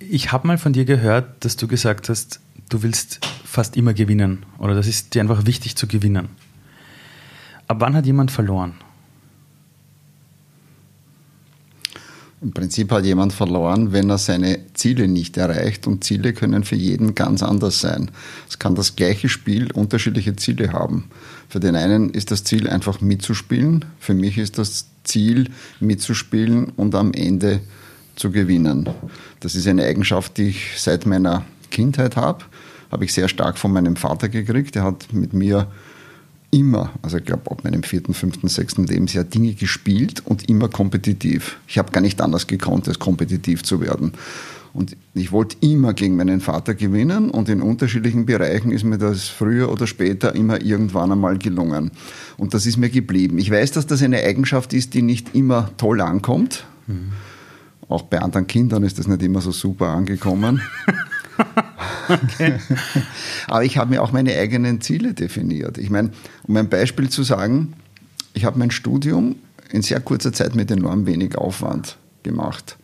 Ich habe mal von dir gehört, dass du gesagt hast, du willst fast immer gewinnen oder das ist dir einfach wichtig zu gewinnen. Ab wann hat jemand verloren? Im Prinzip hat jemand verloren, wenn er seine Ziele nicht erreicht. Und Ziele können für jeden ganz anders sein. Es kann das gleiche Spiel unterschiedliche Ziele haben. Für den einen ist das Ziel einfach mitzuspielen. Für mich ist das Ziel mitzuspielen und am Ende zu gewinnen. Das ist eine Eigenschaft, die ich seit meiner Kindheit habe. Habe ich sehr stark von meinem Vater gekriegt. Er hat mit mir immer, also ich glaube ab meinem vierten, fünften, sechsten Lebensjahr Dinge gespielt und immer kompetitiv. Ich habe gar nicht anders gekonnt, als kompetitiv zu werden. Und ich wollte immer gegen meinen Vater gewinnen und in unterschiedlichen Bereichen ist mir das früher oder später immer irgendwann einmal gelungen. Und das ist mir geblieben. Ich weiß, dass das eine Eigenschaft ist, die nicht immer toll ankommt. Mhm. Auch bei anderen Kindern ist das nicht immer so super angekommen. Okay. Aber ich habe mir auch meine eigenen Ziele definiert. Ich meine, um ein Beispiel zu sagen, ich habe mein Studium in sehr kurzer Zeit mit enorm wenig Aufwand gemacht.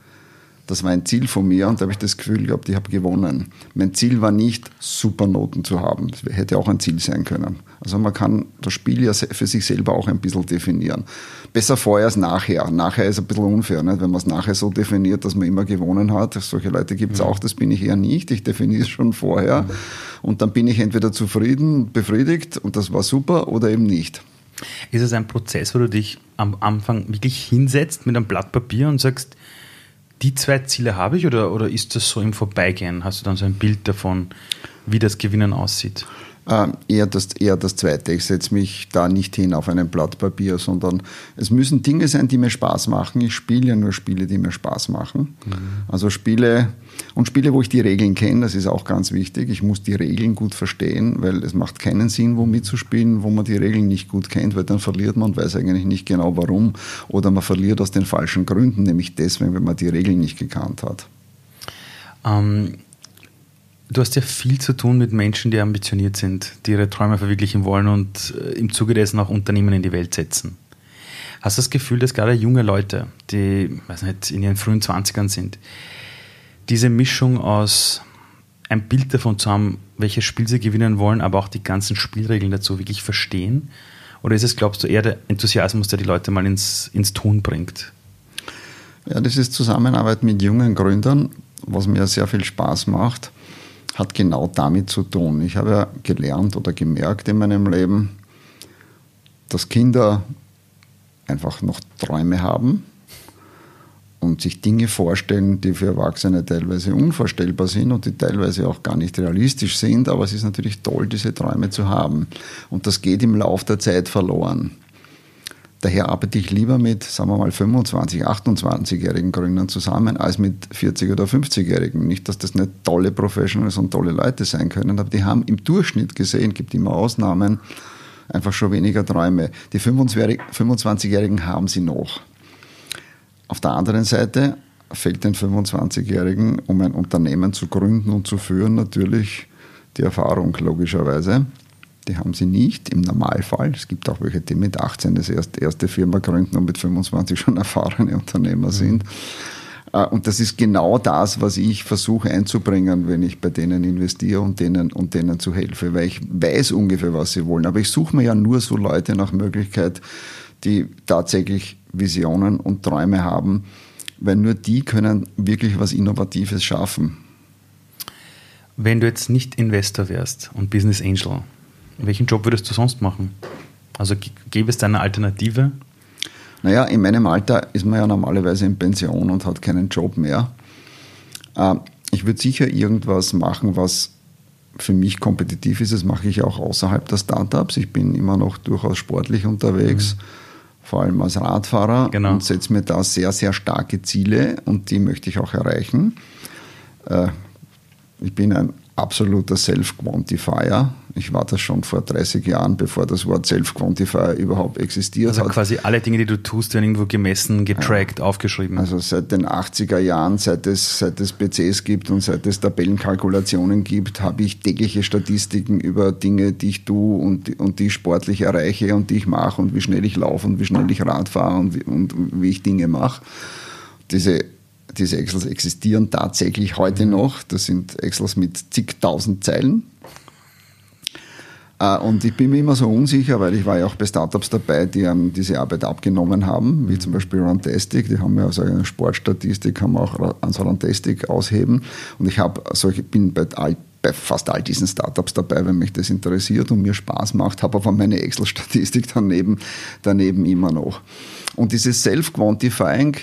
Das war ein Ziel von mir und da habe ich das Gefühl gehabt, ich habe gewonnen. Mein Ziel war nicht, super Noten zu haben. Das hätte auch ein Ziel sein können. Also man kann das Spiel ja für sich selber auch ein bisschen definieren. Besser vorher als nachher. Nachher ist ein bisschen unfair, nicht? wenn man es nachher so definiert, dass man immer gewonnen hat. Solche Leute gibt es ja. auch, das bin ich eher nicht. Ich definiere es schon vorher ja. und dann bin ich entweder zufrieden, befriedigt und das war super oder eben nicht. Ist es ein Prozess, wo du dich am Anfang wirklich hinsetzt mit einem Blatt Papier und sagst, die zwei Ziele habe ich oder, oder ist das so im Vorbeigehen? Hast du dann so ein Bild davon, wie das Gewinnen aussieht? Äh, eher, das, eher das Zweite. Ich setze mich da nicht hin auf ein Blatt Papier, sondern es müssen Dinge sein, die mir Spaß machen. Ich spiele ja nur Spiele, die mir Spaß machen. Mhm. Also Spiele und Spiele, wo ich die Regeln kenne, das ist auch ganz wichtig. Ich muss die Regeln gut verstehen, weil es macht keinen Sinn, wo mitzuspielen, wo man die Regeln nicht gut kennt, weil dann verliert man und weiß eigentlich nicht genau warum. Oder man verliert aus den falschen Gründen, nämlich deswegen, wenn man die Regeln nicht gekannt hat. Ähm, Du hast ja viel zu tun mit Menschen, die ambitioniert sind, die ihre Träume verwirklichen wollen und äh, im Zuge dessen auch Unternehmen in die Welt setzen. Hast du das Gefühl, dass gerade junge Leute, die weiß nicht, in ihren frühen 20ern sind, diese Mischung aus ein Bild davon zu haben, welches Spiel sie gewinnen wollen, aber auch die ganzen Spielregeln dazu wirklich verstehen? Oder ist es, glaubst du, eher der Enthusiasmus, der die Leute mal ins, ins Tun bringt? Ja, das ist Zusammenarbeit mit jungen Gründern, was mir sehr viel Spaß macht hat genau damit zu tun. Ich habe ja gelernt oder gemerkt in meinem Leben, dass Kinder einfach noch Träume haben und sich Dinge vorstellen, die für Erwachsene teilweise unvorstellbar sind und die teilweise auch gar nicht realistisch sind. Aber es ist natürlich toll, diese Träume zu haben. Und das geht im Laufe der Zeit verloren. Daher arbeite ich lieber mit, sagen wir mal, 25, 28-jährigen Gründern zusammen, als mit 40- oder 50-jährigen. Nicht, dass das nicht tolle Professionals und tolle Leute sein können, aber die haben im Durchschnitt gesehen, gibt immer Ausnahmen, einfach schon weniger Träume. Die 25-Jährigen haben sie noch. Auf der anderen Seite fällt den 25-Jährigen, um ein Unternehmen zu gründen und zu führen, natürlich die Erfahrung, logischerweise. Die haben sie nicht im Normalfall. Es gibt auch welche, die mit 18 das erste, erste Firma gründen und mit 25 schon erfahrene Unternehmer mhm. sind. Äh, und das ist genau das, was ich versuche einzubringen, wenn ich bei denen investiere und denen, und denen zu helfe, weil ich weiß ungefähr, was sie wollen. Aber ich suche mir ja nur so Leute nach Möglichkeit, die tatsächlich Visionen und Träume haben, weil nur die können wirklich was Innovatives schaffen. Wenn du jetzt nicht Investor wärst und Business Angel, welchen Job würdest du sonst machen? Also gäbe es da eine Alternative? Naja, in meinem Alter ist man ja normalerweise in Pension und hat keinen Job mehr. Ähm, ich würde sicher irgendwas machen, was für mich kompetitiv ist. Das mache ich auch außerhalb der Startups. Ich bin immer noch durchaus sportlich unterwegs, mhm. Vor allem als Radfahrer genau. und setze mir da sehr, sehr starke Ziele und die möchte ich auch erreichen. Äh, ich bin ein absoluter Self-Quantifier. Ich war das schon vor 30 Jahren, bevor das Wort Self-Quantifier überhaupt existiert also hat. Also quasi alle Dinge, die du tust, werden irgendwo gemessen, getrackt, ja. aufgeschrieben. Also seit den 80er Jahren, seit es, seit es PCs gibt und seit es Tabellenkalkulationen gibt, habe ich tägliche Statistiken über Dinge, die ich tue und, und die ich sportlich erreiche und die ich mache und wie schnell ich laufe und wie schnell ich Rad fahre und wie, und wie ich Dinge mache. Diese diese Excels existieren tatsächlich heute noch. Das sind Excels mit zigtausend Zeilen. Äh, und ich bin mir immer so unsicher, weil ich war ja auch bei Startups dabei, die um, diese Arbeit abgenommen haben, wie zum Beispiel Runtastic. Die haben ja also eine Sportstatistik, haben auch an so Runtastic ausheben. Und ich habe solche, bin bei all bei fast all diesen Startups dabei, wenn mich das interessiert und mir Spaß macht, habe aber meine Excel-Statistik daneben, daneben immer noch. Und dieses Self-Quantifying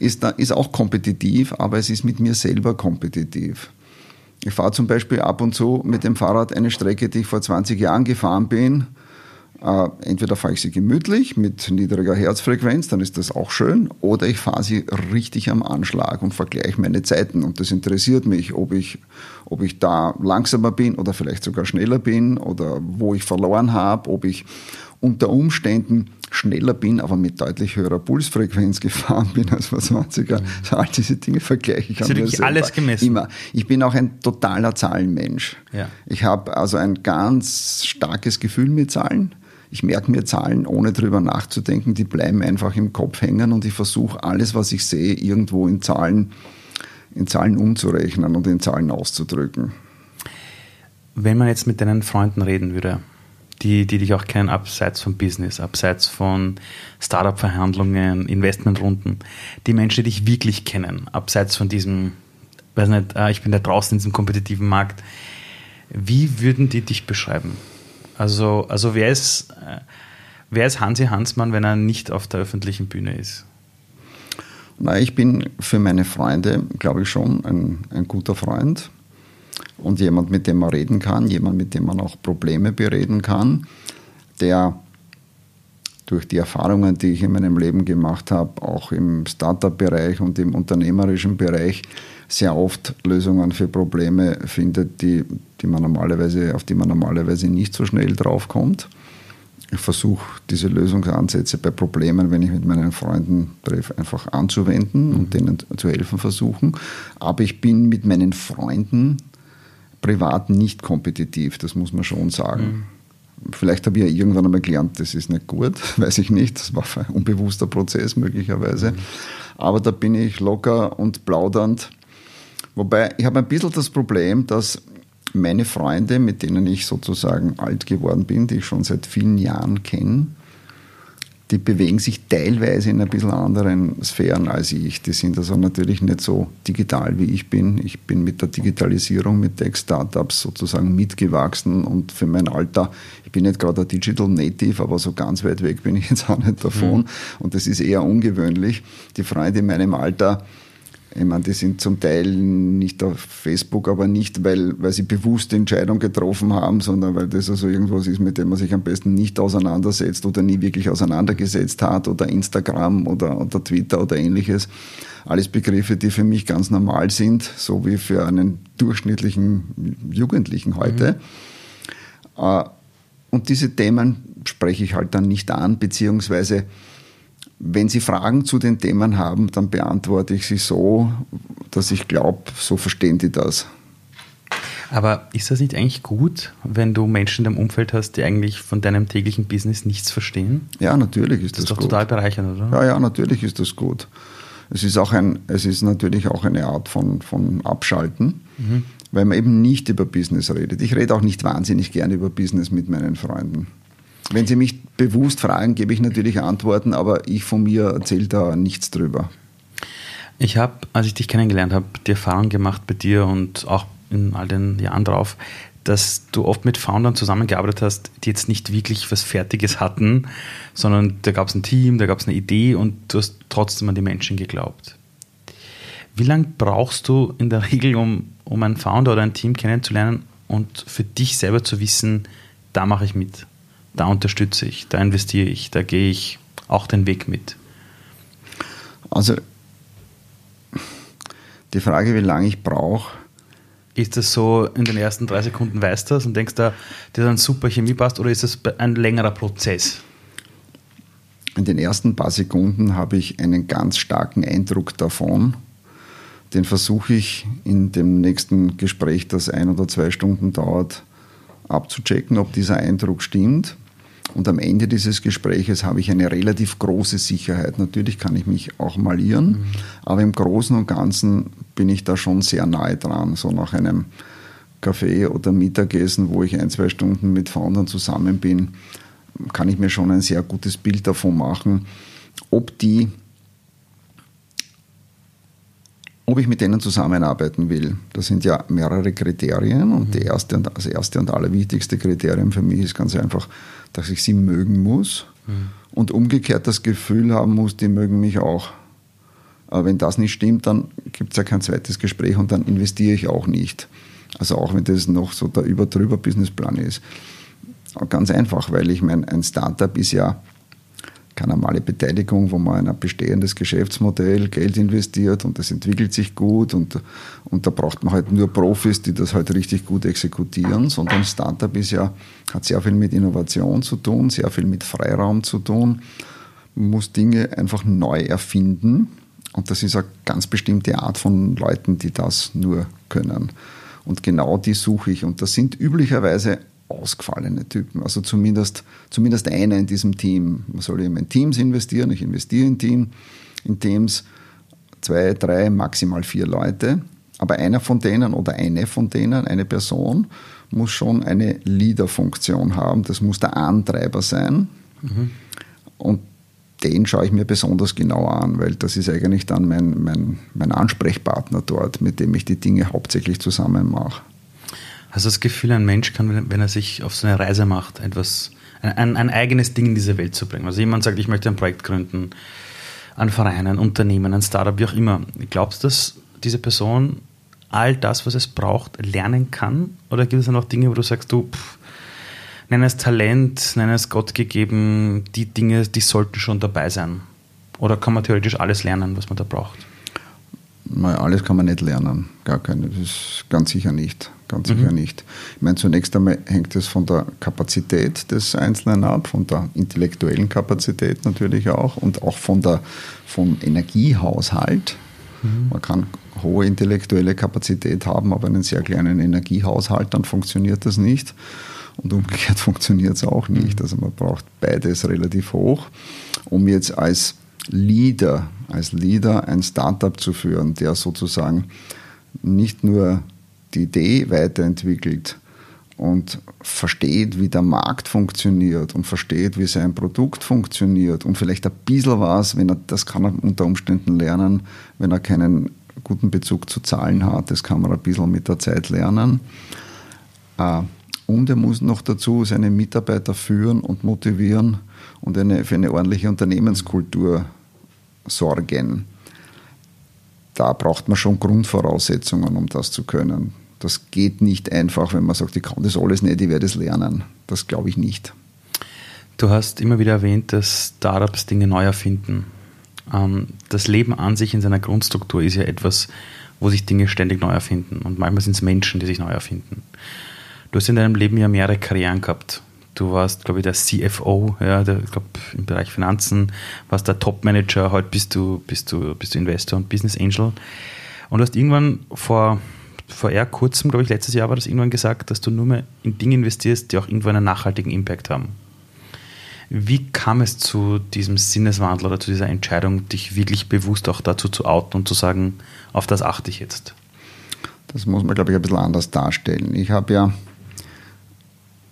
ist, ist auch kompetitiv, aber es ist mit mir selber kompetitiv. Ich fahre zum Beispiel ab und zu mit dem Fahrrad eine Strecke, die ich vor 20 Jahren gefahren bin. Äh, entweder fahre ich sie gemütlich mit niedriger Herzfrequenz, dann ist das auch schön, oder ich fahre sie richtig am Anschlag und vergleiche meine Zeiten. Und das interessiert mich, ob ich, ob ich da langsamer bin oder vielleicht sogar schneller bin oder wo ich verloren habe, ob ich unter Umständen schneller bin, aber mit deutlich höherer Pulsfrequenz gefahren bin als vor 20er. Mhm. So all diese Dinge vergleiche ich. Ist wirklich alles gemessen? Immer. Ich bin auch ein totaler Zahlenmensch. Ja. Ich habe also ein ganz starkes Gefühl mit Zahlen. Ich merke mir Zahlen, ohne drüber nachzudenken. Die bleiben einfach im Kopf hängen und ich versuche alles, was ich sehe, irgendwo in Zahlen, in Zahlen umzurechnen und in Zahlen auszudrücken. Wenn man jetzt mit deinen Freunden reden würde, die, die dich auch kennen, abseits vom Business, abseits von Startup-Verhandlungen, Investmentrunden, die Menschen, die dich wirklich kennen, abseits von diesem, weiß nicht, ah, ich bin da draußen in diesem kompetitiven Markt, wie würden die dich beschreiben? Also, also wer, ist, äh, wer ist Hansi Hansmann, wenn er nicht auf der öffentlichen Bühne ist? Na, ich bin für meine Freunde, glaube ich, schon ein, ein guter Freund und jemand, mit dem man reden kann, jemand, mit dem man auch Probleme bereden kann, der durch die Erfahrungen, die ich in meinem Leben gemacht habe, auch im Startup-Bereich und im unternehmerischen Bereich, sehr oft Lösungen für Probleme findet, die, die man normalerweise, auf die man normalerweise nicht so schnell draufkommt. Ich versuche diese Lösungsansätze bei Problemen, wenn ich mit meinen Freunden treffe, einfach anzuwenden und denen zu helfen versuchen. Aber ich bin mit meinen Freunden privat nicht kompetitiv, das muss man schon sagen. Mhm. Vielleicht habe ich ja irgendwann einmal gelernt, das ist nicht gut, weiß ich nicht. Das war ein unbewusster Prozess möglicherweise. Mhm. Aber da bin ich locker und plaudernd. Wobei ich habe ein bisschen das Problem, dass meine Freunde, mit denen ich sozusagen alt geworden bin, die ich schon seit vielen Jahren kenne, die bewegen sich teilweise in ein bisschen anderen Sphären als ich. Die sind also natürlich nicht so digital wie ich bin. Ich bin mit der Digitalisierung, mit Tech-Startups sozusagen mitgewachsen und für mein Alter, ich bin nicht gerade ein Digital Native, aber so ganz weit weg bin ich jetzt auch nicht davon. Mhm. Und das ist eher ungewöhnlich. Die Freunde in meinem Alter, ich meine, die sind zum Teil nicht auf Facebook, aber nicht, weil, weil sie bewusst die Entscheidung getroffen haben, sondern weil das also irgendwas ist, mit dem man sich am besten nicht auseinandersetzt oder nie wirklich auseinandergesetzt hat oder Instagram oder, oder Twitter oder ähnliches. Alles Begriffe, die für mich ganz normal sind, so wie für einen durchschnittlichen Jugendlichen heute. Mhm. Und diese Themen spreche ich halt dann nicht an, beziehungsweise wenn Sie Fragen zu den Themen haben, dann beantworte ich sie so, dass ich glaube, so verstehen die das. Aber ist das nicht eigentlich gut, wenn du Menschen in deinem Umfeld hast, die eigentlich von deinem täglichen Business nichts verstehen? Ja, natürlich ist das, das ist doch gut. total bereichernd, oder? Ja, ja, natürlich ist das gut. Es ist, auch ein, es ist natürlich auch eine Art von, von Abschalten, mhm. weil man eben nicht über Business redet. Ich rede auch nicht wahnsinnig gerne über Business mit meinen Freunden. Wenn Sie mich bewusst fragen, gebe ich natürlich Antworten, aber ich von mir erzähle da nichts drüber. Ich habe, als ich dich kennengelernt habe, die Erfahrung gemacht bei dir und auch in all den Jahren drauf, dass du oft mit Foundern zusammengearbeitet hast, die jetzt nicht wirklich was Fertiges hatten, sondern da gab es ein Team, da gab es eine Idee und du hast trotzdem an die Menschen geglaubt. Wie lange brauchst du in der Regel, um, um einen Founder oder ein Team kennenzulernen und für dich selber zu wissen, da mache ich mit? Da unterstütze ich, da investiere ich, da gehe ich auch den Weg mit? Also die Frage, wie lange ich brauche. Ist das so, in den ersten drei Sekunden weißt du das und denkst da, dir dann super Chemie passt oder ist das ein längerer Prozess? In den ersten paar Sekunden habe ich einen ganz starken Eindruck davon. Den versuche ich in dem nächsten Gespräch, das ein oder zwei Stunden dauert, abzuchecken, ob dieser Eindruck stimmt. Und am Ende dieses Gespräches habe ich eine relativ große Sicherheit. Natürlich kann ich mich auch malieren, mhm. aber im Großen und Ganzen bin ich da schon sehr nahe dran. So nach einem Kaffee oder Mittagessen, wo ich ein, zwei Stunden mit Foundern zusammen bin, kann ich mir schon ein sehr gutes Bild davon machen, ob die ob ich mit denen zusammenarbeiten will. Das sind ja mehrere Kriterien und die erste und, das erste und allerwichtigste Kriterium für mich ist ganz einfach, dass ich sie mögen muss mhm. und umgekehrt das Gefühl haben muss, die mögen mich auch. Aber wenn das nicht stimmt, dann gibt es ja kein zweites Gespräch und dann investiere ich auch nicht. Also auch wenn das noch so der Über-Drüber-Businessplan ist. Ganz einfach, weil ich meine, ein Startup ist ja normale Beteiligung, wo man in ein bestehendes Geschäftsmodell Geld investiert und das entwickelt sich gut und, und da braucht man halt nur Profis, die das halt richtig gut exekutieren, sondern Startup ist ja, hat sehr viel mit Innovation zu tun, sehr viel mit Freiraum zu tun, man muss Dinge einfach neu erfinden und das ist eine ganz bestimmte Art von Leuten, die das nur können. Und genau die suche ich. Und das sind üblicherweise ausgefallene Typen. Also zumindest, zumindest einer in diesem Team. Man soll eben in Teams investieren. Ich investiere in, Team, in Teams. Zwei, drei, maximal vier Leute. Aber einer von denen oder eine von denen, eine Person, muss schon eine Leader-Funktion haben. Das muss der Antreiber sein. Mhm. Und den schaue ich mir besonders genau an, weil das ist eigentlich dann mein, mein, mein Ansprechpartner dort, mit dem ich die Dinge hauptsächlich zusammen mache. Hast du das Gefühl, ein Mensch kann, wenn er sich auf so eine Reise macht, etwas, ein, ein eigenes Ding in diese Welt zu bringen? Also jemand sagt, ich möchte ein Projekt gründen, ein Verein, ein Unternehmen, ein Startup, wie auch immer. Glaubst du, dass diese Person all das, was es braucht, lernen kann? Oder gibt es dann auch Dinge, wo du sagst, du, pff, nenn es Talent, nenn es Gott gegeben, die Dinge, die sollten schon dabei sein? Oder kann man theoretisch alles lernen, was man da braucht? Nein, alles kann man nicht lernen, gar keine, das ist ganz sicher nicht ganz mhm. sicher nicht. Ich meine, zunächst einmal hängt es von der Kapazität des Einzelnen ab, von der intellektuellen Kapazität natürlich auch und auch von der, vom Energiehaushalt. Mhm. Man kann hohe intellektuelle Kapazität haben, aber einen sehr kleinen Energiehaushalt, dann funktioniert das nicht. Und umgekehrt funktioniert es auch nicht. Mhm. Also man braucht beides relativ hoch, um jetzt als Leader, als Leader ein Startup zu führen, der sozusagen nicht nur die Idee weiterentwickelt und versteht, wie der Markt funktioniert und versteht, wie sein Produkt funktioniert und vielleicht ein bisschen was, wenn er, das kann er unter Umständen lernen, wenn er keinen guten Bezug zu Zahlen hat, das kann man ein bisschen mit der Zeit lernen. Äh, und er muss noch dazu seine Mitarbeiter führen und motivieren und eine, für eine ordentliche Unternehmenskultur sorgen da braucht man schon Grundvoraussetzungen, um das zu können. Das geht nicht einfach, wenn man sagt, ich kann das alles nicht, ich werde es lernen. Das glaube ich nicht. Du hast immer wieder erwähnt, dass Startups Dinge neu erfinden. Ähm, das Leben an sich in seiner Grundstruktur ist ja etwas, wo sich Dinge ständig neu erfinden. Und manchmal sind es Menschen, die sich neu erfinden. Du hast in deinem Leben ja mehrere Karrieren gehabt. Du warst, glaube ich, der CFO, ja, der, ich im Bereich Finanzen, warst der Top-Manager, heute bist du, bist, du, bist du Investor und Business Angel. Und du hast irgendwann vor, vor eher kurzem, glaube ich, letztes Jahr war das irgendwann gesagt, dass du nur mehr in Dinge investierst, die auch irgendwo einen nachhaltigen Impact haben. Wie kam es zu diesem Sinneswandel oder zu dieser Entscheidung, dich wirklich bewusst auch dazu zu outen und zu sagen, auf das achte ich jetzt? Das muss man, glaube ich, ein bisschen anders darstellen. Ich habe ja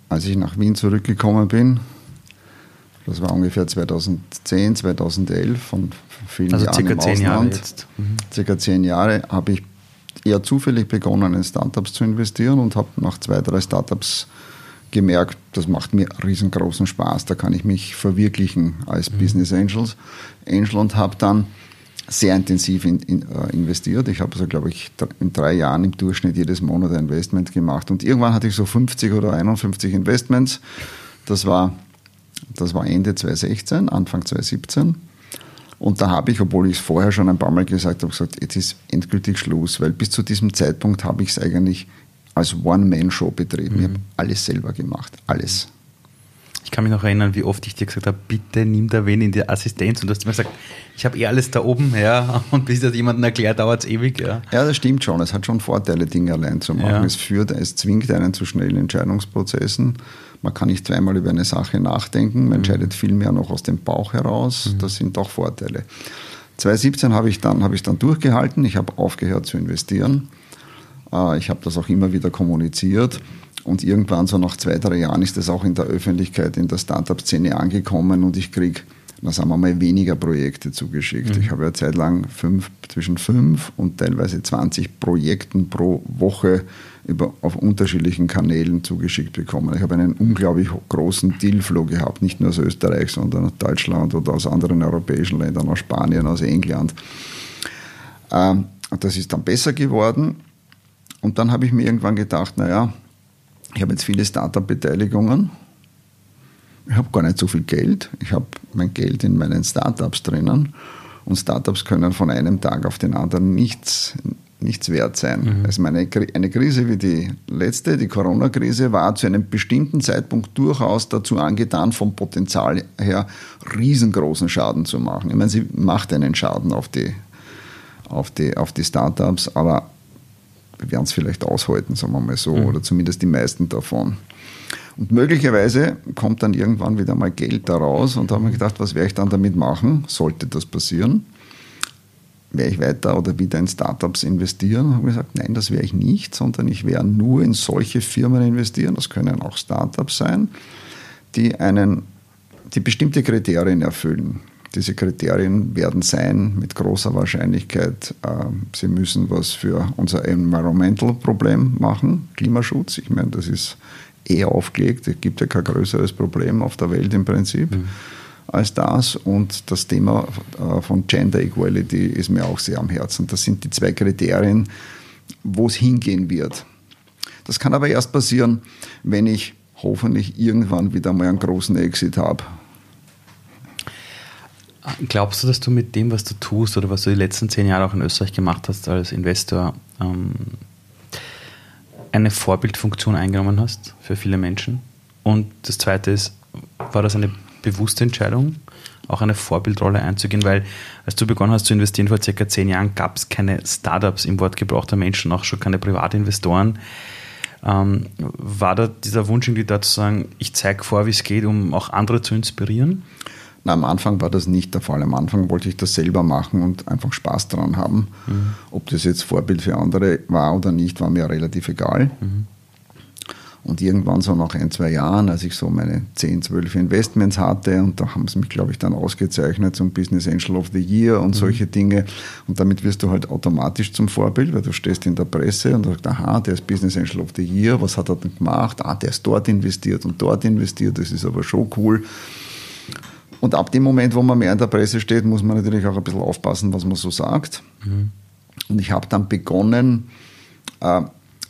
als ich nach Wien zurückgekommen bin, das war ungefähr 2010, 2011, von vielen also Jahren circa im zehn Ausland, Jahre jetzt. Mhm. circa zehn Jahre, habe ich eher zufällig begonnen, in Startups zu investieren und habe nach zwei, drei Startups gemerkt, das macht mir riesengroßen Spaß, da kann ich mich verwirklichen als mhm. Business Angels, Angel und habe dann sehr intensiv in, in, uh, investiert. Ich habe so, glaube ich, in drei Jahren im Durchschnitt jedes Monat ein Investment gemacht. Und irgendwann hatte ich so 50 oder 51 Investments. Das war, das war Ende 2016, Anfang 2017. Und da habe ich, obwohl ich es vorher schon ein paar Mal gesagt habe, gesagt, jetzt ist endgültig Schluss, weil bis zu diesem Zeitpunkt habe ich es eigentlich als One-Man-Show betrieben. Mhm. Ich habe alles selber gemacht, alles. Ich kann mich noch erinnern, wie oft ich dir gesagt habe, bitte nimm da wen in die Assistenz. Und du hast immer gesagt, ich habe eh alles da oben, ja. Und bis das jemandem erklärt, dauert es ewig, ja. Ja, das stimmt schon. Es hat schon Vorteile, Dinge allein zu machen. Ja. Es führt, es zwingt einen zu schnellen Entscheidungsprozessen. Man kann nicht zweimal über eine Sache nachdenken. Man mhm. entscheidet viel mehr noch aus dem Bauch heraus. Mhm. Das sind doch Vorteile. 2017 habe ich dann, habe ich dann durchgehalten. Ich habe aufgehört zu investieren. Äh, ich habe das auch immer wieder kommuniziert. Und irgendwann, so nach zwei, drei Jahren, ist das auch in der Öffentlichkeit, in der Startup-Szene angekommen und ich kriege, na sagen wir mal, weniger Projekte zugeschickt. Mhm. Ich habe ja zeitlang fünf, zwischen fünf und teilweise 20 Projekten pro Woche über, auf unterschiedlichen Kanälen zugeschickt bekommen. Ich habe einen unglaublich großen Dealflow gehabt, nicht nur aus Österreich, sondern aus Deutschland oder aus anderen europäischen Ländern, aus Spanien, aus England. Ähm, das ist dann besser geworden. Und dann habe ich mir irgendwann gedacht, naja, ich habe jetzt viele Startup-Beteiligungen. Ich habe gar nicht so viel Geld. Ich habe mein Geld in meinen Startups drinnen. Und Startups können von einem Tag auf den anderen nichts, nichts wert sein. Mhm. Also meine, eine Krise wie die letzte, die Corona-Krise, war zu einem bestimmten Zeitpunkt durchaus dazu angetan, vom Potenzial her riesengroßen Schaden zu machen. Ich meine, sie macht einen Schaden auf die, auf die, auf die Startups, aber werden es vielleicht aushalten, sagen wir mal so, mhm. oder zumindest die meisten davon. Und möglicherweise kommt dann irgendwann wieder mal Geld daraus und da haben wir gedacht, was werde ich dann damit machen, sollte das passieren? Werde ich weiter oder wieder in Startups investieren? Habe gesagt, nein, das werde ich nicht, sondern ich werde nur in solche Firmen investieren. Das können auch Startups sein, die einen, die bestimmte Kriterien erfüllen. Diese Kriterien werden sein mit großer Wahrscheinlichkeit, äh, sie müssen was für unser Environmental-Problem machen, Klimaschutz. Ich meine, das ist eher aufgelegt. Es gibt ja kein größeres Problem auf der Welt im Prinzip. Mhm. Als das und das Thema äh, von Gender Equality ist mir auch sehr am Herzen. Das sind die zwei Kriterien, wo es hingehen wird. Das kann aber erst passieren, wenn ich hoffentlich irgendwann wieder mal einen großen Exit habe Glaubst du, dass du mit dem, was du tust oder was du die letzten zehn Jahre auch in Österreich gemacht hast als Investor, ähm, eine Vorbildfunktion eingenommen hast für viele Menschen? Und das Zweite ist, war das eine bewusste Entscheidung, auch eine Vorbildrolle einzugehen? Weil als du begonnen hast zu investieren vor circa zehn Jahren, gab es keine Startups im Wort gebrauchter Menschen, auch schon keine Privatinvestoren. Ähm, war da dieser Wunsch irgendwie da zu sagen, ich zeige vor, wie es geht, um auch andere zu inspirieren? Na, am Anfang war das nicht der Fall. Am Anfang wollte ich das selber machen und einfach Spaß daran haben. Mhm. Ob das jetzt Vorbild für andere war oder nicht, war mir relativ egal. Mhm. Und irgendwann so nach ein, zwei Jahren, als ich so meine 10, 12 Investments hatte, und da haben sie mich, glaube ich, dann ausgezeichnet zum Business Angel of the Year und mhm. solche Dinge. Und damit wirst du halt automatisch zum Vorbild, weil du stehst in der Presse und sagst, aha, der ist Business Angel of the Year, was hat er denn gemacht? Ah, der ist dort investiert und dort investiert, das ist aber schon cool. Und ab dem Moment, wo man mehr in der Presse steht, muss man natürlich auch ein bisschen aufpassen, was man so sagt. Mhm. Und ich habe dann begonnen, äh,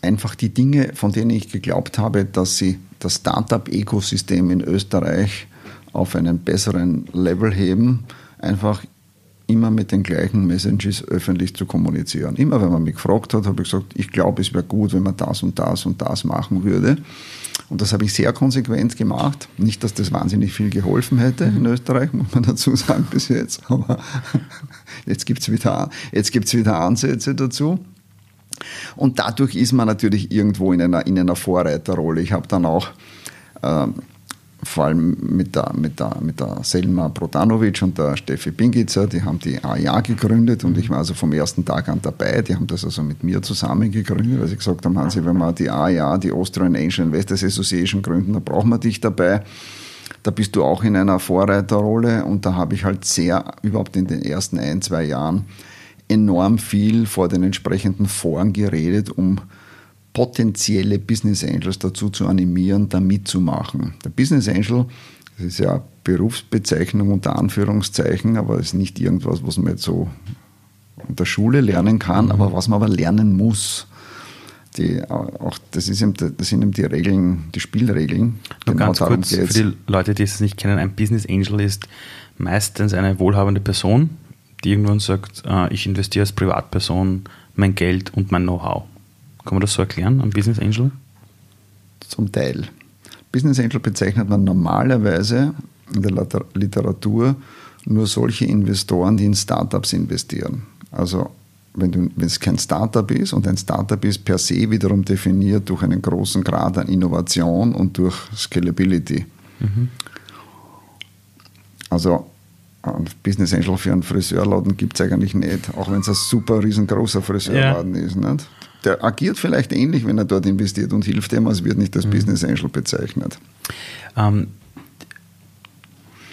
einfach die Dinge, von denen ich geglaubt habe, dass sie das Startup-Ökosystem in Österreich auf einen besseren Level heben, einfach immer mit den gleichen Messages öffentlich zu kommunizieren. Immer wenn man mich gefragt hat, habe ich gesagt, ich glaube, es wäre gut, wenn man das und das und das machen würde. Und das habe ich sehr konsequent gemacht. Nicht, dass das wahnsinnig viel geholfen hätte in Österreich, muss man dazu sagen, bis jetzt. Aber jetzt gibt es wieder, wieder Ansätze dazu. Und dadurch ist man natürlich irgendwo in einer, in einer Vorreiterrolle. Ich habe dann auch ähm, vor allem mit der, mit der, mit der Selma Brodanovic und der Steffi Pingitzer, die haben die AIA gegründet und ich war also vom ersten Tag an dabei. Die haben das also mit mir zusammen gegründet, weil sie gesagt haben, Hansi, wenn wir die AIA, die Austrian Angel Investors Association gründen, dann brauchen wir dich dabei. Da bist du auch in einer Vorreiterrolle und da habe ich halt sehr, überhaupt in den ersten ein, zwei Jahren, enorm viel vor den entsprechenden Foren geredet, um potenzielle Business Angels dazu zu animieren, da mitzumachen. Der Business Angel, das ist ja Berufsbezeichnung unter Anführungszeichen, aber es ist nicht irgendwas, was man jetzt so in der Schule lernen kann, mhm. aber was man aber lernen muss. Die, auch, das, ist eben, das sind eben die Regeln, die Spielregeln. Nur genau ganz kurz geht's. für die Leute, die es nicht kennen, ein Business Angel ist meistens eine wohlhabende Person, die irgendwann sagt, äh, ich investiere als Privatperson mein Geld und mein Know-how. Kann man das so erklären, am Business Angel? Zum Teil. Business Angel bezeichnet man normalerweise in der Literatur nur solche Investoren, die in Startups investieren. Also wenn, es kein Startup ist und ein Startup ist per se wiederum definiert durch einen großen Grad an Innovation und durch Scalability. Mhm. Also ein Business Angel für einen Friseurladen gibt es eigentlich nicht, auch wenn es ein super riesengroßer Friseurladen ja. ist. Nicht? Der agiert vielleicht ähnlich, wenn er dort investiert und hilft dem, es wird nicht als mhm. Business Angel bezeichnet. Ähm,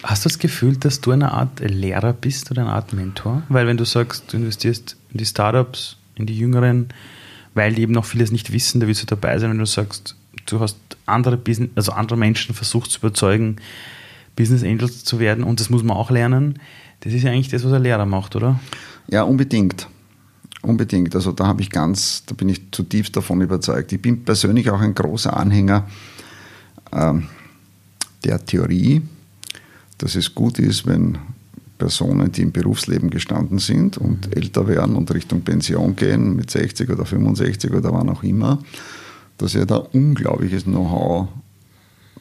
hast du das Gefühl, dass du eine Art Lehrer bist oder eine Art Mentor? Weil wenn du sagst, du investierst in die Startups, in die Jüngeren, weil die eben noch vieles nicht wissen, da willst du dabei sein, wenn du sagst, du hast andere Business, also andere Menschen versucht zu überzeugen, Business Angels zu werden und das muss man auch lernen. Das ist ja eigentlich das, was ein Lehrer macht, oder? Ja, unbedingt. Unbedingt. Also da habe ich ganz, da bin ich zutiefst davon überzeugt. Ich bin persönlich auch ein großer Anhänger ähm, der Theorie, dass es gut ist, wenn Personen, die im Berufsleben gestanden sind und mhm. älter werden und Richtung Pension gehen, mit 60 oder 65 oder wann auch immer, dass er da unglaubliches Know-how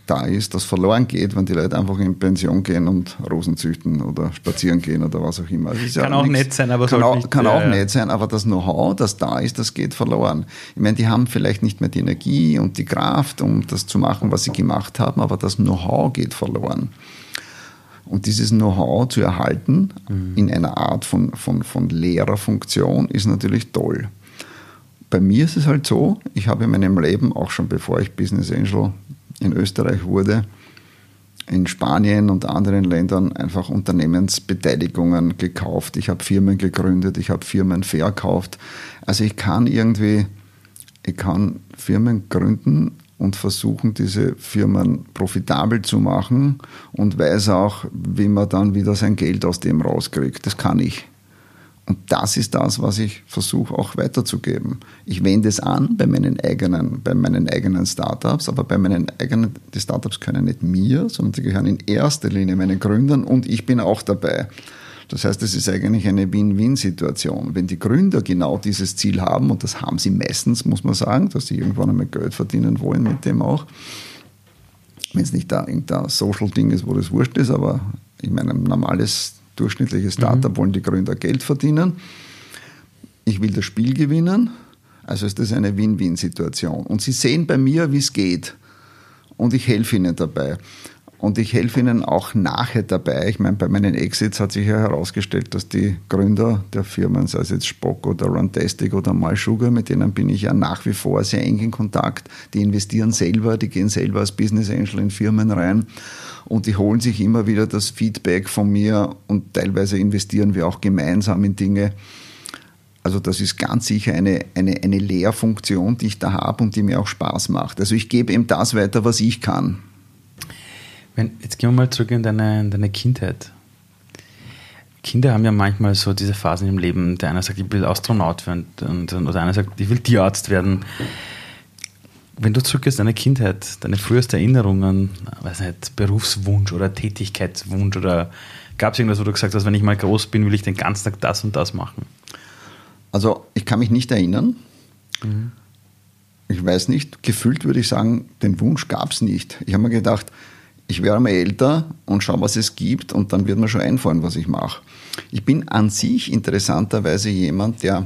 da ist, das verloren geht, wenn die Leute einfach in Pension gehen und Rosen züchten oder spazieren gehen oder was auch immer. kann ja auch nett sein, aber kann auch, nicht, kann auch ja. nett sein, aber das Know-how, das da ist, das geht verloren. Ich meine, die haben vielleicht nicht mehr die Energie und die Kraft, um das zu machen, was sie gemacht haben, aber das Know-how geht verloren. Und dieses Know-how zu erhalten mhm. in einer Art von, von, von Lehrerfunktion ist natürlich toll. Bei mir ist es halt so, ich habe in meinem Leben, auch schon bevor ich Business Angel in Österreich wurde, in Spanien und anderen Ländern einfach Unternehmensbeteiligungen gekauft. Ich habe Firmen gegründet, ich habe Firmen verkauft. Also ich kann irgendwie, ich kann Firmen gründen und versuchen, diese Firmen profitabel zu machen und weiß auch, wie man dann wieder sein Geld aus dem rauskriegt. Das kann ich. Und das ist das, was ich versuche auch weiterzugeben. Ich wende es an bei meinen eigenen, bei meinen eigenen Startups, aber bei meinen eigenen, die Startups können nicht mir, sondern sie gehören in erster Linie meinen Gründern und ich bin auch dabei. Das heißt, es ist eigentlich eine Win-Win-Situation. Wenn die Gründer genau dieses Ziel haben, und das haben sie meistens, muss man sagen, dass sie irgendwann einmal Geld verdienen wollen mit dem auch, wenn es nicht da irgendein Social-Ding ist, wo das wurscht ist, aber ich meine, ein normales durchschnittliche Startup mhm. wollen die Gründer Geld verdienen. Ich will das Spiel gewinnen. Also ist das eine Win-Win-Situation. Und sie sehen bei mir, wie es geht. Und ich helfe ihnen dabei. Und ich helfe ihnen auch nachher dabei. Ich meine, bei meinen Exits hat sich ja herausgestellt, dass die Gründer der Firmen, sei es jetzt Spock oder Runtastic oder Malsugar, mit denen bin ich ja nach wie vor sehr eng in Kontakt. Die investieren selber, die gehen selber als Business Angel in Firmen rein und die holen sich immer wieder das Feedback von mir und teilweise investieren wir auch gemeinsam in Dinge. Also das ist ganz sicher eine, eine, eine Lehrfunktion, die ich da habe und die mir auch Spaß macht. Also ich gebe eben das weiter, was ich kann. Wenn, jetzt gehen wir mal zurück in deine, in deine Kindheit. Kinder haben ja manchmal so diese Phasen im Leben, der eine sagt, ich will Astronaut werden und, und, oder einer sagt, ich will Tierarzt werden. Wenn du zurückgehst deine Kindheit, deine früheste Erinnerungen, weiß nicht, Berufswunsch oder Tätigkeitswunsch oder gab es irgendwas, wo du gesagt hast, wenn ich mal groß bin, will ich den ganzen Tag das und das machen? Also ich kann mich nicht erinnern. Mhm. Ich weiß nicht, gefühlt würde ich sagen, den Wunsch gab es nicht. Ich habe mir gedacht, ich werde mal älter und schaue, was es gibt und dann wird mir schon einfallen, was ich mache. Ich bin an sich interessanterweise jemand, der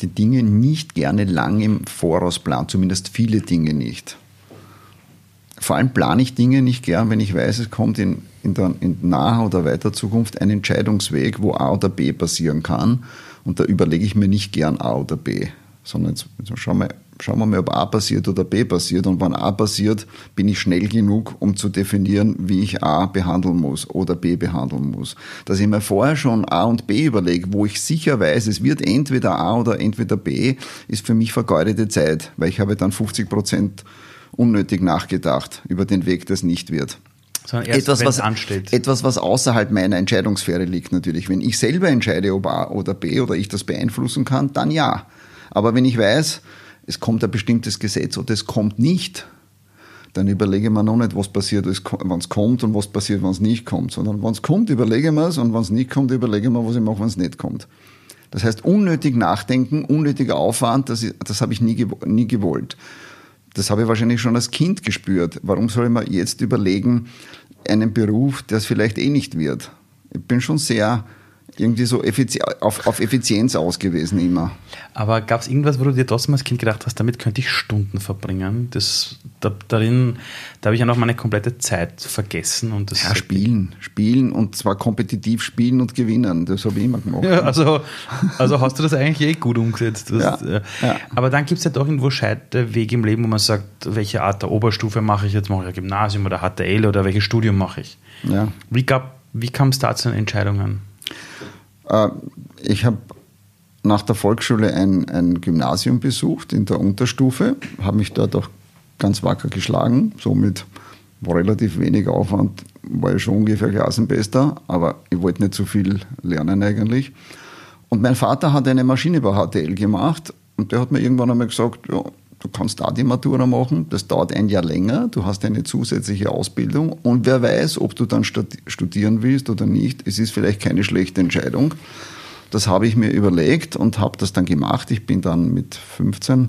die Dinge nicht gerne lang im Voraus plant, zumindest viele Dinge nicht. Vor allem plane ich Dinge nicht gern, wenn ich weiß, es kommt in, in, der, in naher oder weiter Zukunft ein Entscheidungsweg, wo A oder B passieren kann. Und da überlege ich mir nicht gern A oder B, sondern jetzt, jetzt schauen wir schauen wir mal, ob A passiert oder B passiert. Und wenn A passiert, bin ich schnell genug, um zu definieren, wie ich A behandeln muss oder B behandeln muss. Dass ich mir vorher schon A und B überlege, wo ich sicher weiß, es wird entweder A oder entweder B, ist für mich vergeudete Zeit, weil ich habe dann 50 Prozent unnötig nachgedacht über den Weg, das nicht wird. etwas, was, ansteht. etwas, was außerhalb meiner Entscheidungssphäre liegt natürlich. Wenn ich selber entscheide, ob A oder B oder ich das beeinflussen kann, dann ja. Aber wenn ich weiß, es kommt ein bestimmtes Gesetz oder es kommt nicht, dann überlege mir noch nicht, was passiert, wenn es kommt und was passiert, wenn es nicht kommt, sondern wenn es kommt, überlege mir es und wenn es nicht kommt, überlege mir, was ich mache, wenn es nicht kommt. Das heißt, unnötig nachdenken, unnötiger Aufwand, das, das habe ich nie, nie gewollt. Das habe ich wahrscheinlich schon als Kind gespürt. Warum soll ich mir jetzt überlegen, einen Beruf, der es vielleicht eh nicht wird? Ich bin schon sehr irgendwie so effizi auf, auf Effizienz ausgewiesen immer. Aber gab es irgendwas, wo du dir trotzdem als Kind gedacht hast, damit könnte ich Stunden verbringen? Das, da, darin, da habe ich ja noch meine komplette Zeit vergessen. Und das ja, spielen. Spielen und zwar kompetitiv spielen und gewinnen. Das habe ich immer gemacht. Ja, also, also hast du das eigentlich eh gut umgesetzt. Das, Ja, äh, ja. Aber dann gibt es ja doch irgendwo Scheidewege im Leben, wo man sagt, welche Art der Oberstufe mache ich jetzt? Mache ich ein Gymnasium oder HTL oder welches Studium mache ich? Ja. Wie, gab, wie kam es da zu den Entscheidungen? Äh, Ich habe nach der Volksschule ein, ein Gymnasium besucht in der Unterstufe, habe mich dort auch ganz wacker geschlagen, somit relativ wenig Aufwand, war ich schon ungefähr Klassenbester, aber ich wollte nicht so viel lernen eigentlich. Und mein Vater hat eine Maschinenbau-HTL gemacht und der hat mir irgendwann einmal gesagt, ja, du kannst da die Matura machen, das dauert ein Jahr länger, du hast eine zusätzliche Ausbildung und wer weiß, ob du dann studi- studieren willst oder nicht, es ist vielleicht keine schlechte Entscheidung. Das habe ich mir überlegt und habe das dann gemacht. Ich bin dann mit 15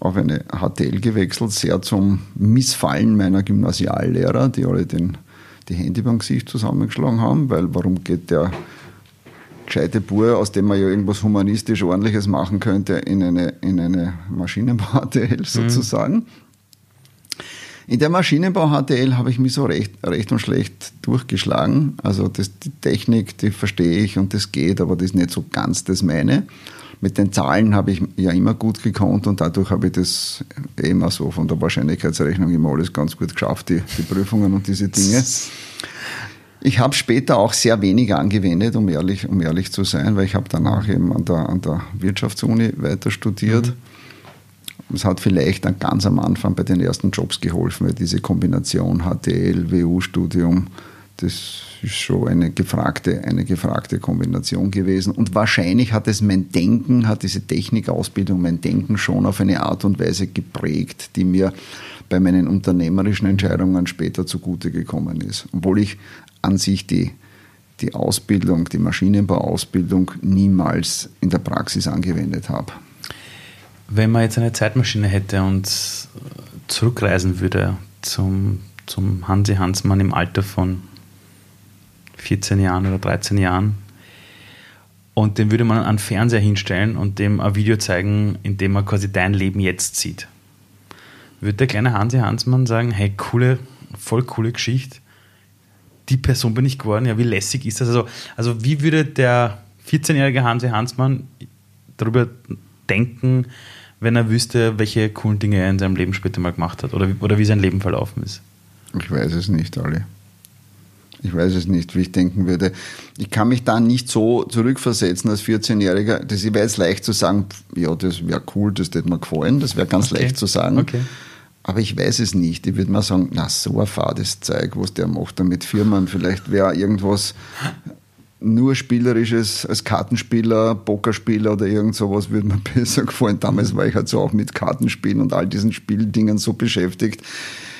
auf eine HTL gewechselt, sehr zum Missfallen meiner Gymnasiallehrer, die alle den, die Hände beim Gesicht zusammengeschlagen haben, weil warum geht der gescheite Bur, aus dem man ja irgendwas humanistisch ordentliches machen könnte, in eine, in eine Maschinenbau-HTL sozusagen. In der Maschinenbau-HTL habe ich mich so recht, recht und schlecht durchgeschlagen. Also das, die Technik, die verstehe ich und das geht, aber das ist nicht so ganz das meine. Mit den Zahlen habe ich ja immer gut gekonnt und dadurch habe ich das eh immer so von der Wahrscheinlichkeitsrechnung immer alles ganz gut geschafft, die, die Prüfungen und diese Dinge. Ich habe später auch sehr wenig angewendet, um ehrlich, um ehrlich zu sein, weil ich habe danach eben an der, an der Wirtschaftsuni weiter studiert. Es hat vielleicht dann ganz am Anfang bei den ersten Jobs geholfen, weil diese Kombination HTL, WU-Studium, das ist schon eine gefragte, eine gefragte Kombination gewesen. Und wahrscheinlich hat es mein Denken, hat diese Technikausbildung mein Denken schon auf eine Art und Weise geprägt, die mir bei meinen unternehmerischen Entscheidungen später zugute gekommen ist. Obwohl ich an sich die, die Ausbildung, die Maschinenbauausbildung niemals in der Praxis angewendet habe. Wenn man jetzt eine Zeitmaschine hätte und zurückreisen würde zum, zum Hansi Hansmann im Alter von 14 Jahren oder 13 Jahren und den würde man an einen Fernseher hinstellen und dem ein Video zeigen, in dem er quasi dein Leben jetzt sieht. Würde der kleine Hansi Hansmann sagen, hey, coole, voll coole Geschichte, die Person bin ich geworden, ja, wie lässig ist das? Also, also wie würde der 14-jährige Hansi Hansmann darüber denken, wenn er wüsste, welche coolen Dinge er in seinem Leben später mal gemacht hat oder, wie- oder wie sein Leben verlaufen ist? Ich weiß es nicht, Ali. Ich weiß es nicht, wie ich denken würde. Ich kann mich da nicht so zurückversetzen als 14-Jähriger. Das wäre jetzt leicht zu sagen, ja, das wäre cool, das hätte mir gefallen. Das wäre ganz Okay. leicht zu sagen. Okay. Aber ich weiß es nicht. Ich würde mal sagen, na, so ein fades Zeug, was der macht da mit Firmen. Vielleicht wäre irgendwas nur spielerisches als Kartenspieler, Pokerspieler oder irgend sowas würde mir besser gefallen. Damals war ich halt so auch mit Kartenspielen und all diesen Spieldingen so beschäftigt.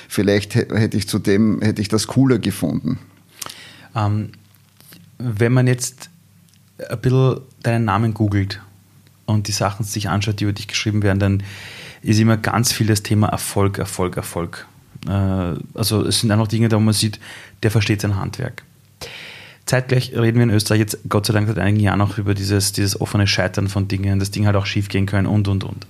Vielleicht hä- hätte ich zudem, hätte ich das cooler gefunden. Ähm, wenn man jetzt ein bisschen deinen Namen googelt und die Sachen sich anschaut, die über dich geschrieben werden, dann ist immer ganz viel das Thema Erfolg, Erfolg, Erfolg. Äh, also es sind einfach Dinge, da wo man sieht, der versteht sein Handwerk. Zeitgleich reden wir in Österreich jetzt Gott sei Dank seit einigen Jahren auch über dieses, dieses offene Scheitern von Dingen, dass Dinge halt auch schief gehen können und und und.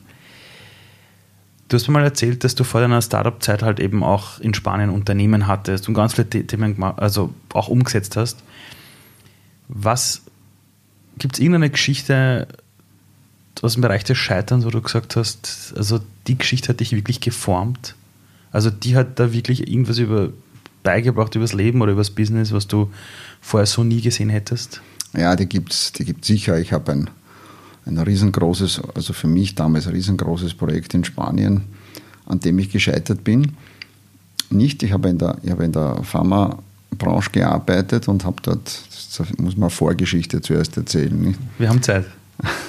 Du hast mir mal erzählt, dass du vor deiner Startup-Zeit halt eben auch in Spanien Unternehmen hattest und ganz viele The- Themen also auch umgesetzt hast. Was gibt es irgendeine Geschichte aus dem Bereich des Scheiterns, wo du gesagt hast, also die Geschichte hat dich wirklich geformt? Also die hat da wirklich irgendwas über beigebracht über das Leben oder über das Business, was du vorher so nie gesehen hättest? Ja, die gibt es die gibt's sicher. Ich habe ein, ein riesengroßes, also für mich damals ein riesengroßes Projekt in Spanien, an dem ich gescheitert bin. Nicht, ich habe in der, ich habe in der Pharmabranche gearbeitet und habe dort, das muss man Vorgeschichte zuerst erzählen. Nicht? Wir haben Zeit.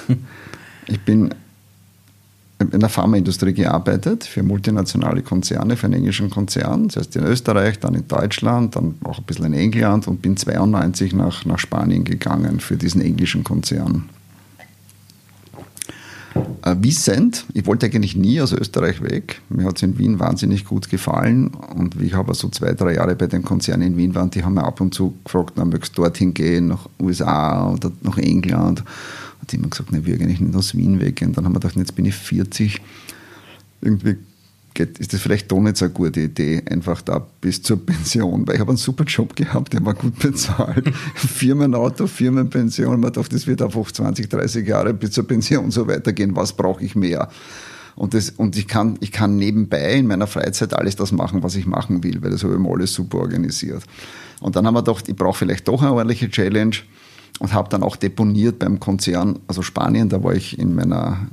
Ich bin in der Pharmaindustrie gearbeitet, für multinationale Konzerne, für einen englischen Konzern, zuerst in Österreich, dann in Deutschland, dann auch ein bisschen in England und bin 92 nach, nach Spanien gegangen für diesen englischen Konzern. Äh, wissend, ich wollte eigentlich nie aus Österreich weg. Mir hat es in Wien wahnsinnig gut gefallen und wie ich aber so zwei, drei Jahre bei den Konzernen in Wien war, die haben mir ab und zu gefragt, na, möchtest du dorthin gehen, nach USA oder nach England? Und die haben gesagt, ne, wir eigentlich nicht aus Wien weggehen. Dann haben wir gedacht, jetzt bin ich 40, irgendwie geht, ist das vielleicht doch nicht so eine gute Idee, einfach da bis zur Pension, weil ich habe einen super Job gehabt, der war gut bezahlt. Firmenauto, Firmenpension, man dachte, das wird einfach 20, 30 Jahre bis zur Pension so weitergehen, was brauche ich mehr? Und, das, und ich, kann, ich kann nebenbei in meiner Freizeit alles das machen, was ich machen will, weil das habe ich mir alles super organisiert. Und dann haben wir gedacht, ich brauche vielleicht doch eine ordentliche Challenge und habe dann auch deponiert beim Konzern, also Spanien, da war ich in meiner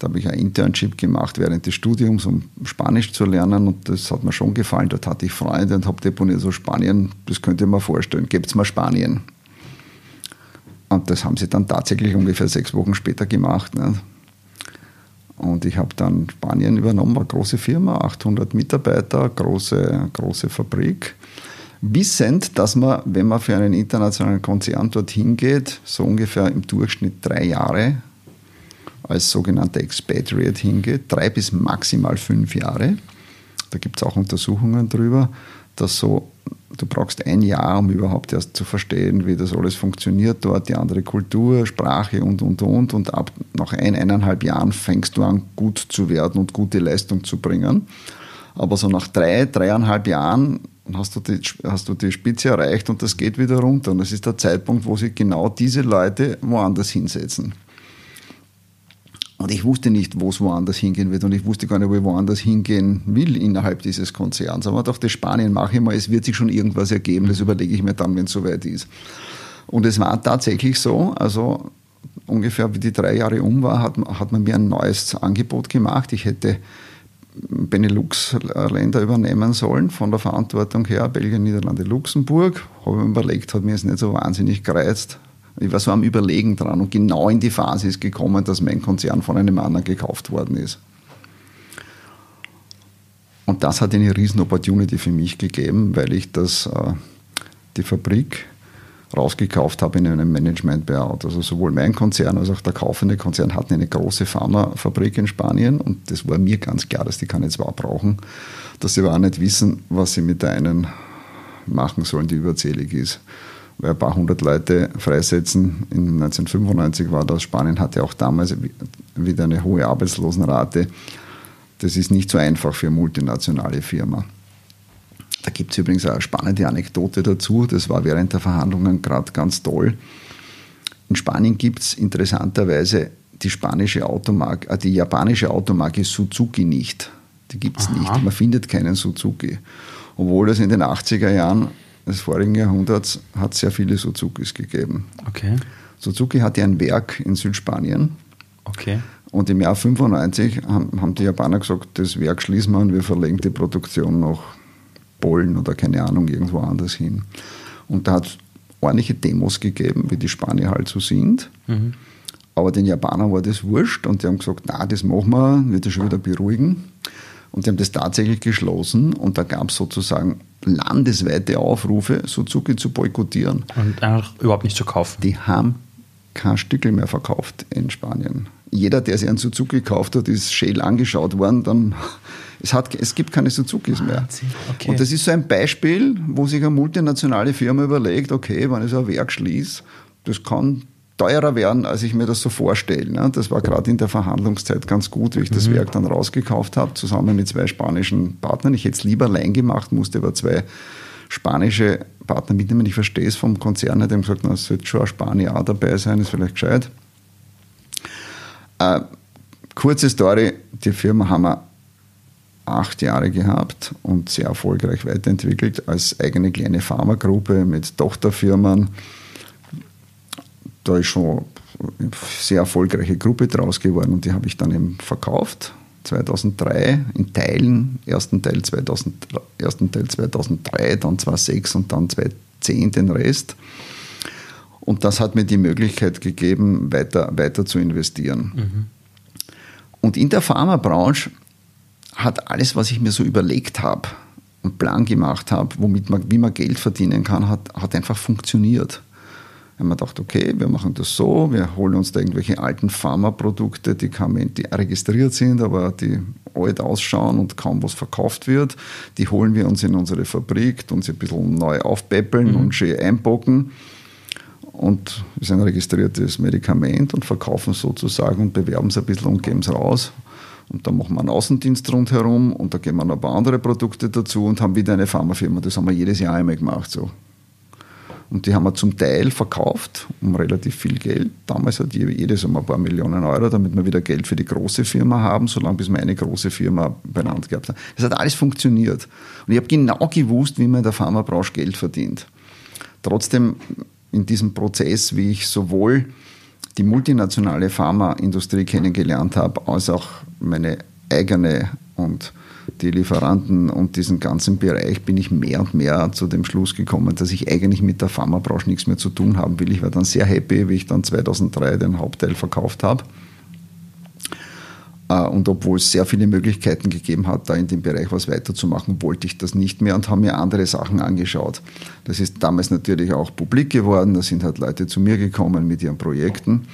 da habe ich ein Internship gemacht während des Studiums, um Spanisch zu lernen und das hat mir schon gefallen. Dort hatte ich Freunde und habe deponiert, so Spanien, das könnt ihr mir vorstellen, gebt's mal Spanien. Und das haben sie dann tatsächlich ungefähr sechs Wochen später gemacht. Ne? Und ich habe dann Spanien übernommen, eine große Firma, 800 Mitarbeiter, große, große Fabrik. Wissend, dass man, wenn man für einen internationalen Konzern dorthin geht, so ungefähr im Durchschnitt drei Jahre als sogenannter Expatriate hingeht, drei bis maximal fünf Jahre. Da gibt es auch Untersuchungen drüber, dass so, du brauchst ein Jahr, um überhaupt erst zu verstehen, wie das alles funktioniert dort, die andere Kultur, Sprache und, und, und. Und ab nach ein, eineinhalb Jahren fängst du an, gut zu werden und gute Leistung zu bringen. Aber so nach drei, dreieinhalb Jahren hast du, die, hast du die Spitze erreicht und das geht wieder runter. Und das ist der Zeitpunkt, wo sich genau diese Leute woanders hinsetzen. Und ich wusste nicht, wo es woanders hingehen wird und ich wusste gar nicht, wo ich woanders hingehen will innerhalb dieses Konzerns. Aber ich dachte, Spanien mache ich mal, es wird sich schon irgendwas ergeben, das überlege ich mir dann, wenn es soweit ist. Und es war tatsächlich so, also ungefähr wie die drei Jahre um war, hat, hat man mir ein neues Angebot gemacht. Ich hätte Benelux-Länder übernehmen sollen von der Verantwortung her, Belgien, Niederlande, Luxemburg. Habe ich mir überlegt, hat mir jetzt nicht so wahnsinnig gereizt. Ich war so am Überlegen dran und genau in die Phase ist gekommen, dass mein Konzern von einem anderen gekauft worden ist. Und das hat eine riesen Opportunity für mich gegeben, weil ich das, äh, die Fabrik rausgekauft habe in einem Management-Buyout. Also sowohl mein Konzern als auch der kaufende Konzern hatten eine große Pharmafabrik in Spanien und das war mir ganz klar, dass die keine zwei brauchen, dass sie aber auch nicht wissen, was sie mit der einen machen sollen, die überzählig ist ein paar hundert Leute freisetzen. In 1995 war das. Spanien hatte auch damals wieder eine hohe Arbeitslosenrate. Das ist nicht so einfach für eine multinationale Firma. Da gibt es übrigens eine spannende Anekdote dazu. Das war während der Verhandlungen gerade ganz toll. In Spanien gibt es interessanterweise die spanische Automarke, äh, die japanische Automarke Suzuki nicht. Die gibt es nicht. Man findet keinen Suzuki. Obwohl es in den 80er Jahren des vorigen Jahrhunderts hat sehr viele Suzukis gegeben. Okay. Suzuki hatte ein Werk in Südspanien. Okay. Und im Jahr 95 haben, haben die Japaner gesagt, das Werk schließen wir und wir verlegen die Produktion nach Polen oder keine Ahnung, irgendwo anders hin. Und da hat es ordentliche Demos gegeben, wie die Spanier halt so sind. Mhm. Aber den Japanern war das wurscht und die haben gesagt, na, das machen wir, wird das schon wieder beruhigen. Und die haben das tatsächlich geschlossen und da gab es sozusagen landesweite Aufrufe, Suzuki zu boykottieren. Und einfach überhaupt nicht zu kaufen. Die haben kein Stückel mehr verkauft in Spanien. Jeder, der sich einen Suzuki gekauft hat, ist schäl angeschaut worden. Dann, es, hat, es gibt keine Suzukis mehr. Okay. Und das ist so ein Beispiel, wo sich eine multinationale Firma überlegt, okay, wenn ich so ein Werk schließe, das kann teurer werden, als ich mir das so vorstelle. Ne? Das war gerade in der Verhandlungszeit ganz gut, wie ich das mhm. Werk dann rausgekauft habe, zusammen mit zwei spanischen Partnern. Ich hätte es lieber allein gemacht, musste aber zwei spanische Partner mitnehmen. Ich verstehe es vom Konzern, die haben gesagt, na, es sollte schon ein Spanier auch dabei sein, ist vielleicht gescheit. Äh, kurze Story, die Firma haben wir acht Jahre gehabt und sehr erfolgreich weiterentwickelt als eigene kleine Pharmagruppe mit Tochterfirmen da ist schon eine sehr erfolgreiche Gruppe draus geworden und die habe ich dann eben verkauft. 2003 in Teilen, ersten Teil, 2000, ersten Teil 2003, dann 2006 und dann 2010 den Rest. Und das hat mir die Möglichkeit gegeben, weiter, weiter zu investieren. Mhm. Und in der Pharmabranche hat alles, was ich mir so überlegt habe und Plan gemacht habe, womit man, wie man Geld verdienen kann, hat, hat einfach funktioniert. haben wir gedacht, okay, wir machen das so, wir holen uns da irgendwelche alten Pharmaprodukte, die, kaum, die registriert sind, aber die alt ausschauen und kaum was verkauft wird. Die holen wir uns in unsere Fabrik, und sie ein bisschen neu aufpäppeln mhm. und schön einpacken und ist ein registriertes Medikament und verkaufen es sozusagen und bewerben es ein bisschen und geben es raus. Und dann machen wir einen Außendienst rundherum und da geben wir noch ein paar andere Produkte dazu und haben wieder eine Pharmafirma. Das haben wir jedes Jahr einmal gemacht. So. Und die haben wir zum Teil verkauft um relativ viel Geld. Damals hat jedes um ein paar Millionen Euro, damit wir wieder Geld für die große Firma haben, solange bis wir eine große Firma benannt gehabt haben. Das hat alles funktioniert. Und ich habe genau gewusst, wie man in der Pharmabranche Geld verdient. Trotzdem in diesem Prozess, wie ich sowohl die multinationale Pharmaindustrie kennengelernt habe, als auch meine eigene und die Lieferanten und diesen ganzen Bereich bin ich mehr und mehr zu dem Schluss gekommen, dass ich eigentlich mit der Pharmabranche nichts mehr zu tun haben will. Ich war dann sehr happy, wie ich dann 2003 den Hauptteil verkauft habe. Äh, und obwohl es sehr viele Möglichkeiten gegeben hat, da in dem Bereich was weiterzumachen, wollte ich das nicht mehr und habe mir andere Sachen angeschaut. Das ist damals natürlich auch publik geworden. Da sind halt Leute zu mir gekommen mit ihren Projekten.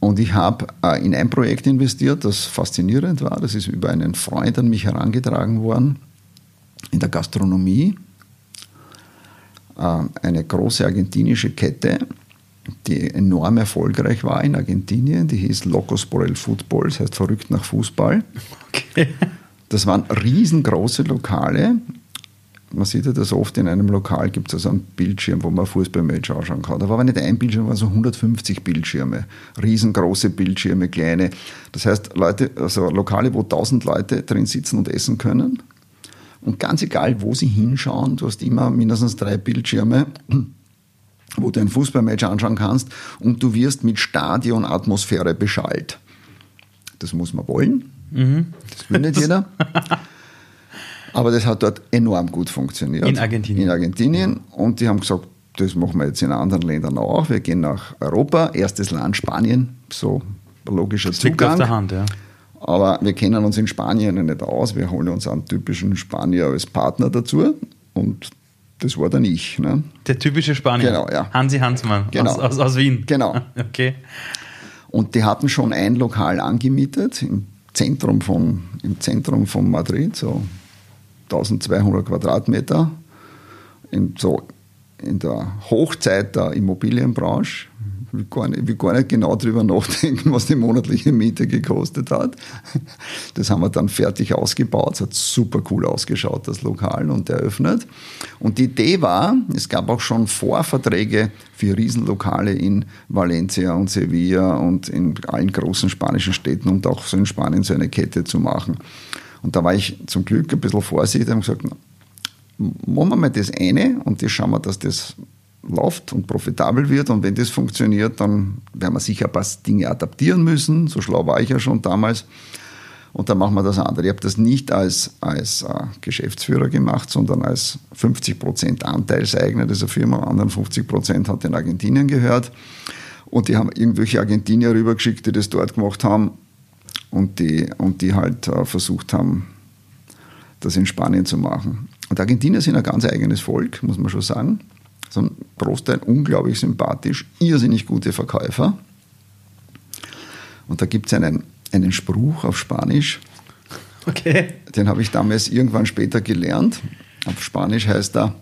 Und ich habe äh, in ein Projekt investiert, das faszinierend war. Das ist über einen Freund an mich herangetragen worden in der Gastronomie. Äh, eine große argentinische Kette, die enorm erfolgreich war in Argentinien. Die hieß Locos por el Football, das heißt verrückt nach Fußball. Okay. Das waren riesengroße Lokale man sieht ja das oft in einem Lokal, gibt es also einen Bildschirm, wo man Fußballmatch anschauen kann. Da war aber nicht ein Bildschirm, waren so 150 Bildschirme. Riesengroße Bildschirme, kleine. Das heißt, Leute, also Lokale, wo 1000 Leute drin sitzen und essen können. Und ganz egal, wo sie hinschauen, du hast immer mindestens drei Bildschirme, wo du ein Fußballmatch anschauen kannst und du wirst mit Stadionatmosphäre beschallt. Das muss man wollen. Mhm. Das will nicht jeder. Aber das hat dort enorm gut funktioniert. In Argentinien. In Argentinien. Und die haben gesagt, das machen wir jetzt in anderen Ländern auch. Wir gehen nach Europa. Erstes Land Spanien, so logischer das Zugang. auf der Hand, ja. Aber wir kennen uns in Spanien nicht aus. Wir holen uns einen typischen Spanier als Partner dazu. Und das war dann ich. Ne? Der typische Spanier. Genau, ja. Hansi Hansmann genau. aus, aus, aus Wien. Genau. okay. Und die hatten schon ein Lokal angemietet im Zentrum von, im Zentrum von Madrid, so 1200 Quadratmeter. In, so in der Hochzeit der Immobilienbranche. Will, gar nicht, will gar nicht genau darüber nachdenken, was die monatliche Miete gekostet hat. Das haben wir dann fertig ausgebaut. Es hat super cool ausgeschaut, das Lokal, und eröffnet. Und die Idee war, es gab auch schon Vorverträge für Riesenlokale in Valencia und Sevilla und in allen großen spanischen Städten und auch so in Spanien so eine Kette zu machen. Und da war ich zum Glück ein bisschen vorsichtig und gesagt, machen wir mal das eine und das schauen wir, dass das läuft und profitabel wird. Und wenn das funktioniert, dann werden wir sicher ein paar Dinge adaptieren müssen. So schlau war ich ja schon damals. Und dann machen wir das andere. Ich habe das nicht als, als äh, Geschäftsführer gemacht, sondern als 50% Anteilseigner dieser Firma. Anderen 50% hat in Argentinien gehört. Und die haben irgendwelche Argentinier rübergeschickt, die das dort gemacht haben und die, und die halt äh, versucht haben, das in Spanien zu machen. Und Argentinier sind ein ganz eigenes Volk, muss man schon sagen. So ein Großteil unglaublich sympathisch, irrsinnig gute Verkäufer. Und da gibt es einen, einen Spruch auf Spanisch. Okay. Den habe ich damals irgendwann später gelernt. Auf Spanisch heißt er,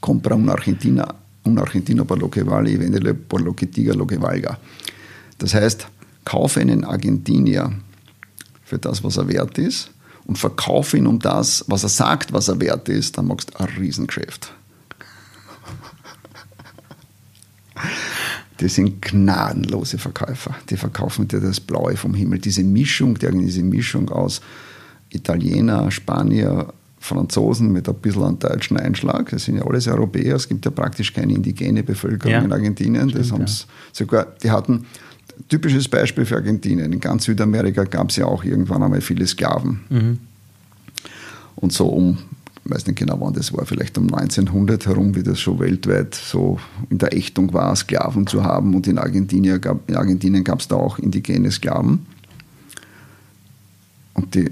compra un Argentina, un Argentino por lo que vale y vendele por lo que diga lo que valga. Das heißt, kaufe einen Argentinier für das, was er wert ist und verkaufe ihn um das, was er sagt, was er wert ist, dann machst du ein Riesengeschäft. Die sind gnadenlose Verkäufer. Die verkaufen dir das Blaue vom Himmel. Diese Mischung, diese Mischung aus Italiener, Spanier, Franzosen mit ein bisschen einem deutschen Einschlag. Das sind ja alles Europäer. Es gibt ja praktisch keine indigene Bevölkerung ja. in Argentinien. Das Stimmt, haben's ja. sogar, die hatten typisches Beispiel für Argentinien. In ganz Südamerika gab es ja auch irgendwann einmal viele Sklaven. Mhm. Und so um, weiß nicht genau wann das war, vielleicht um 1900 herum, wie das schon weltweit so in der Ächtung war, Sklaven zu haben. Und in Argentinien gab, in Argentinien gab es da auch indigene Sklaven. Und die,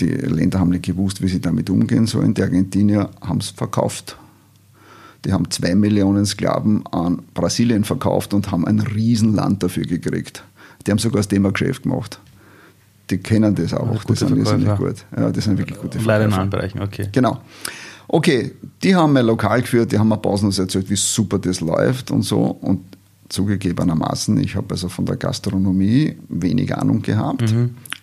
die Länder haben nicht gewusst, wie sie damit umgehen sollen. Die Argentinier haben es verkauft. Die haben zwei Millionen Sklaven an Brasilien verkauft und haben ein Riesenland dafür gekriegt. Die haben sogar das Thema Geschäft gemacht. Die kennen das auch. Das sind Verkäufer. nicht gut. Ja, das sind wirklich gute Leider in allen Bereichen, okay. Genau. Okay, die haben mein Lokal geführt, die haben mir pausenlos erzählt, wie super das läuft und so. Und zugegebenermaßen, ich habe also von der Gastronomie wenig Ahnung gehabt.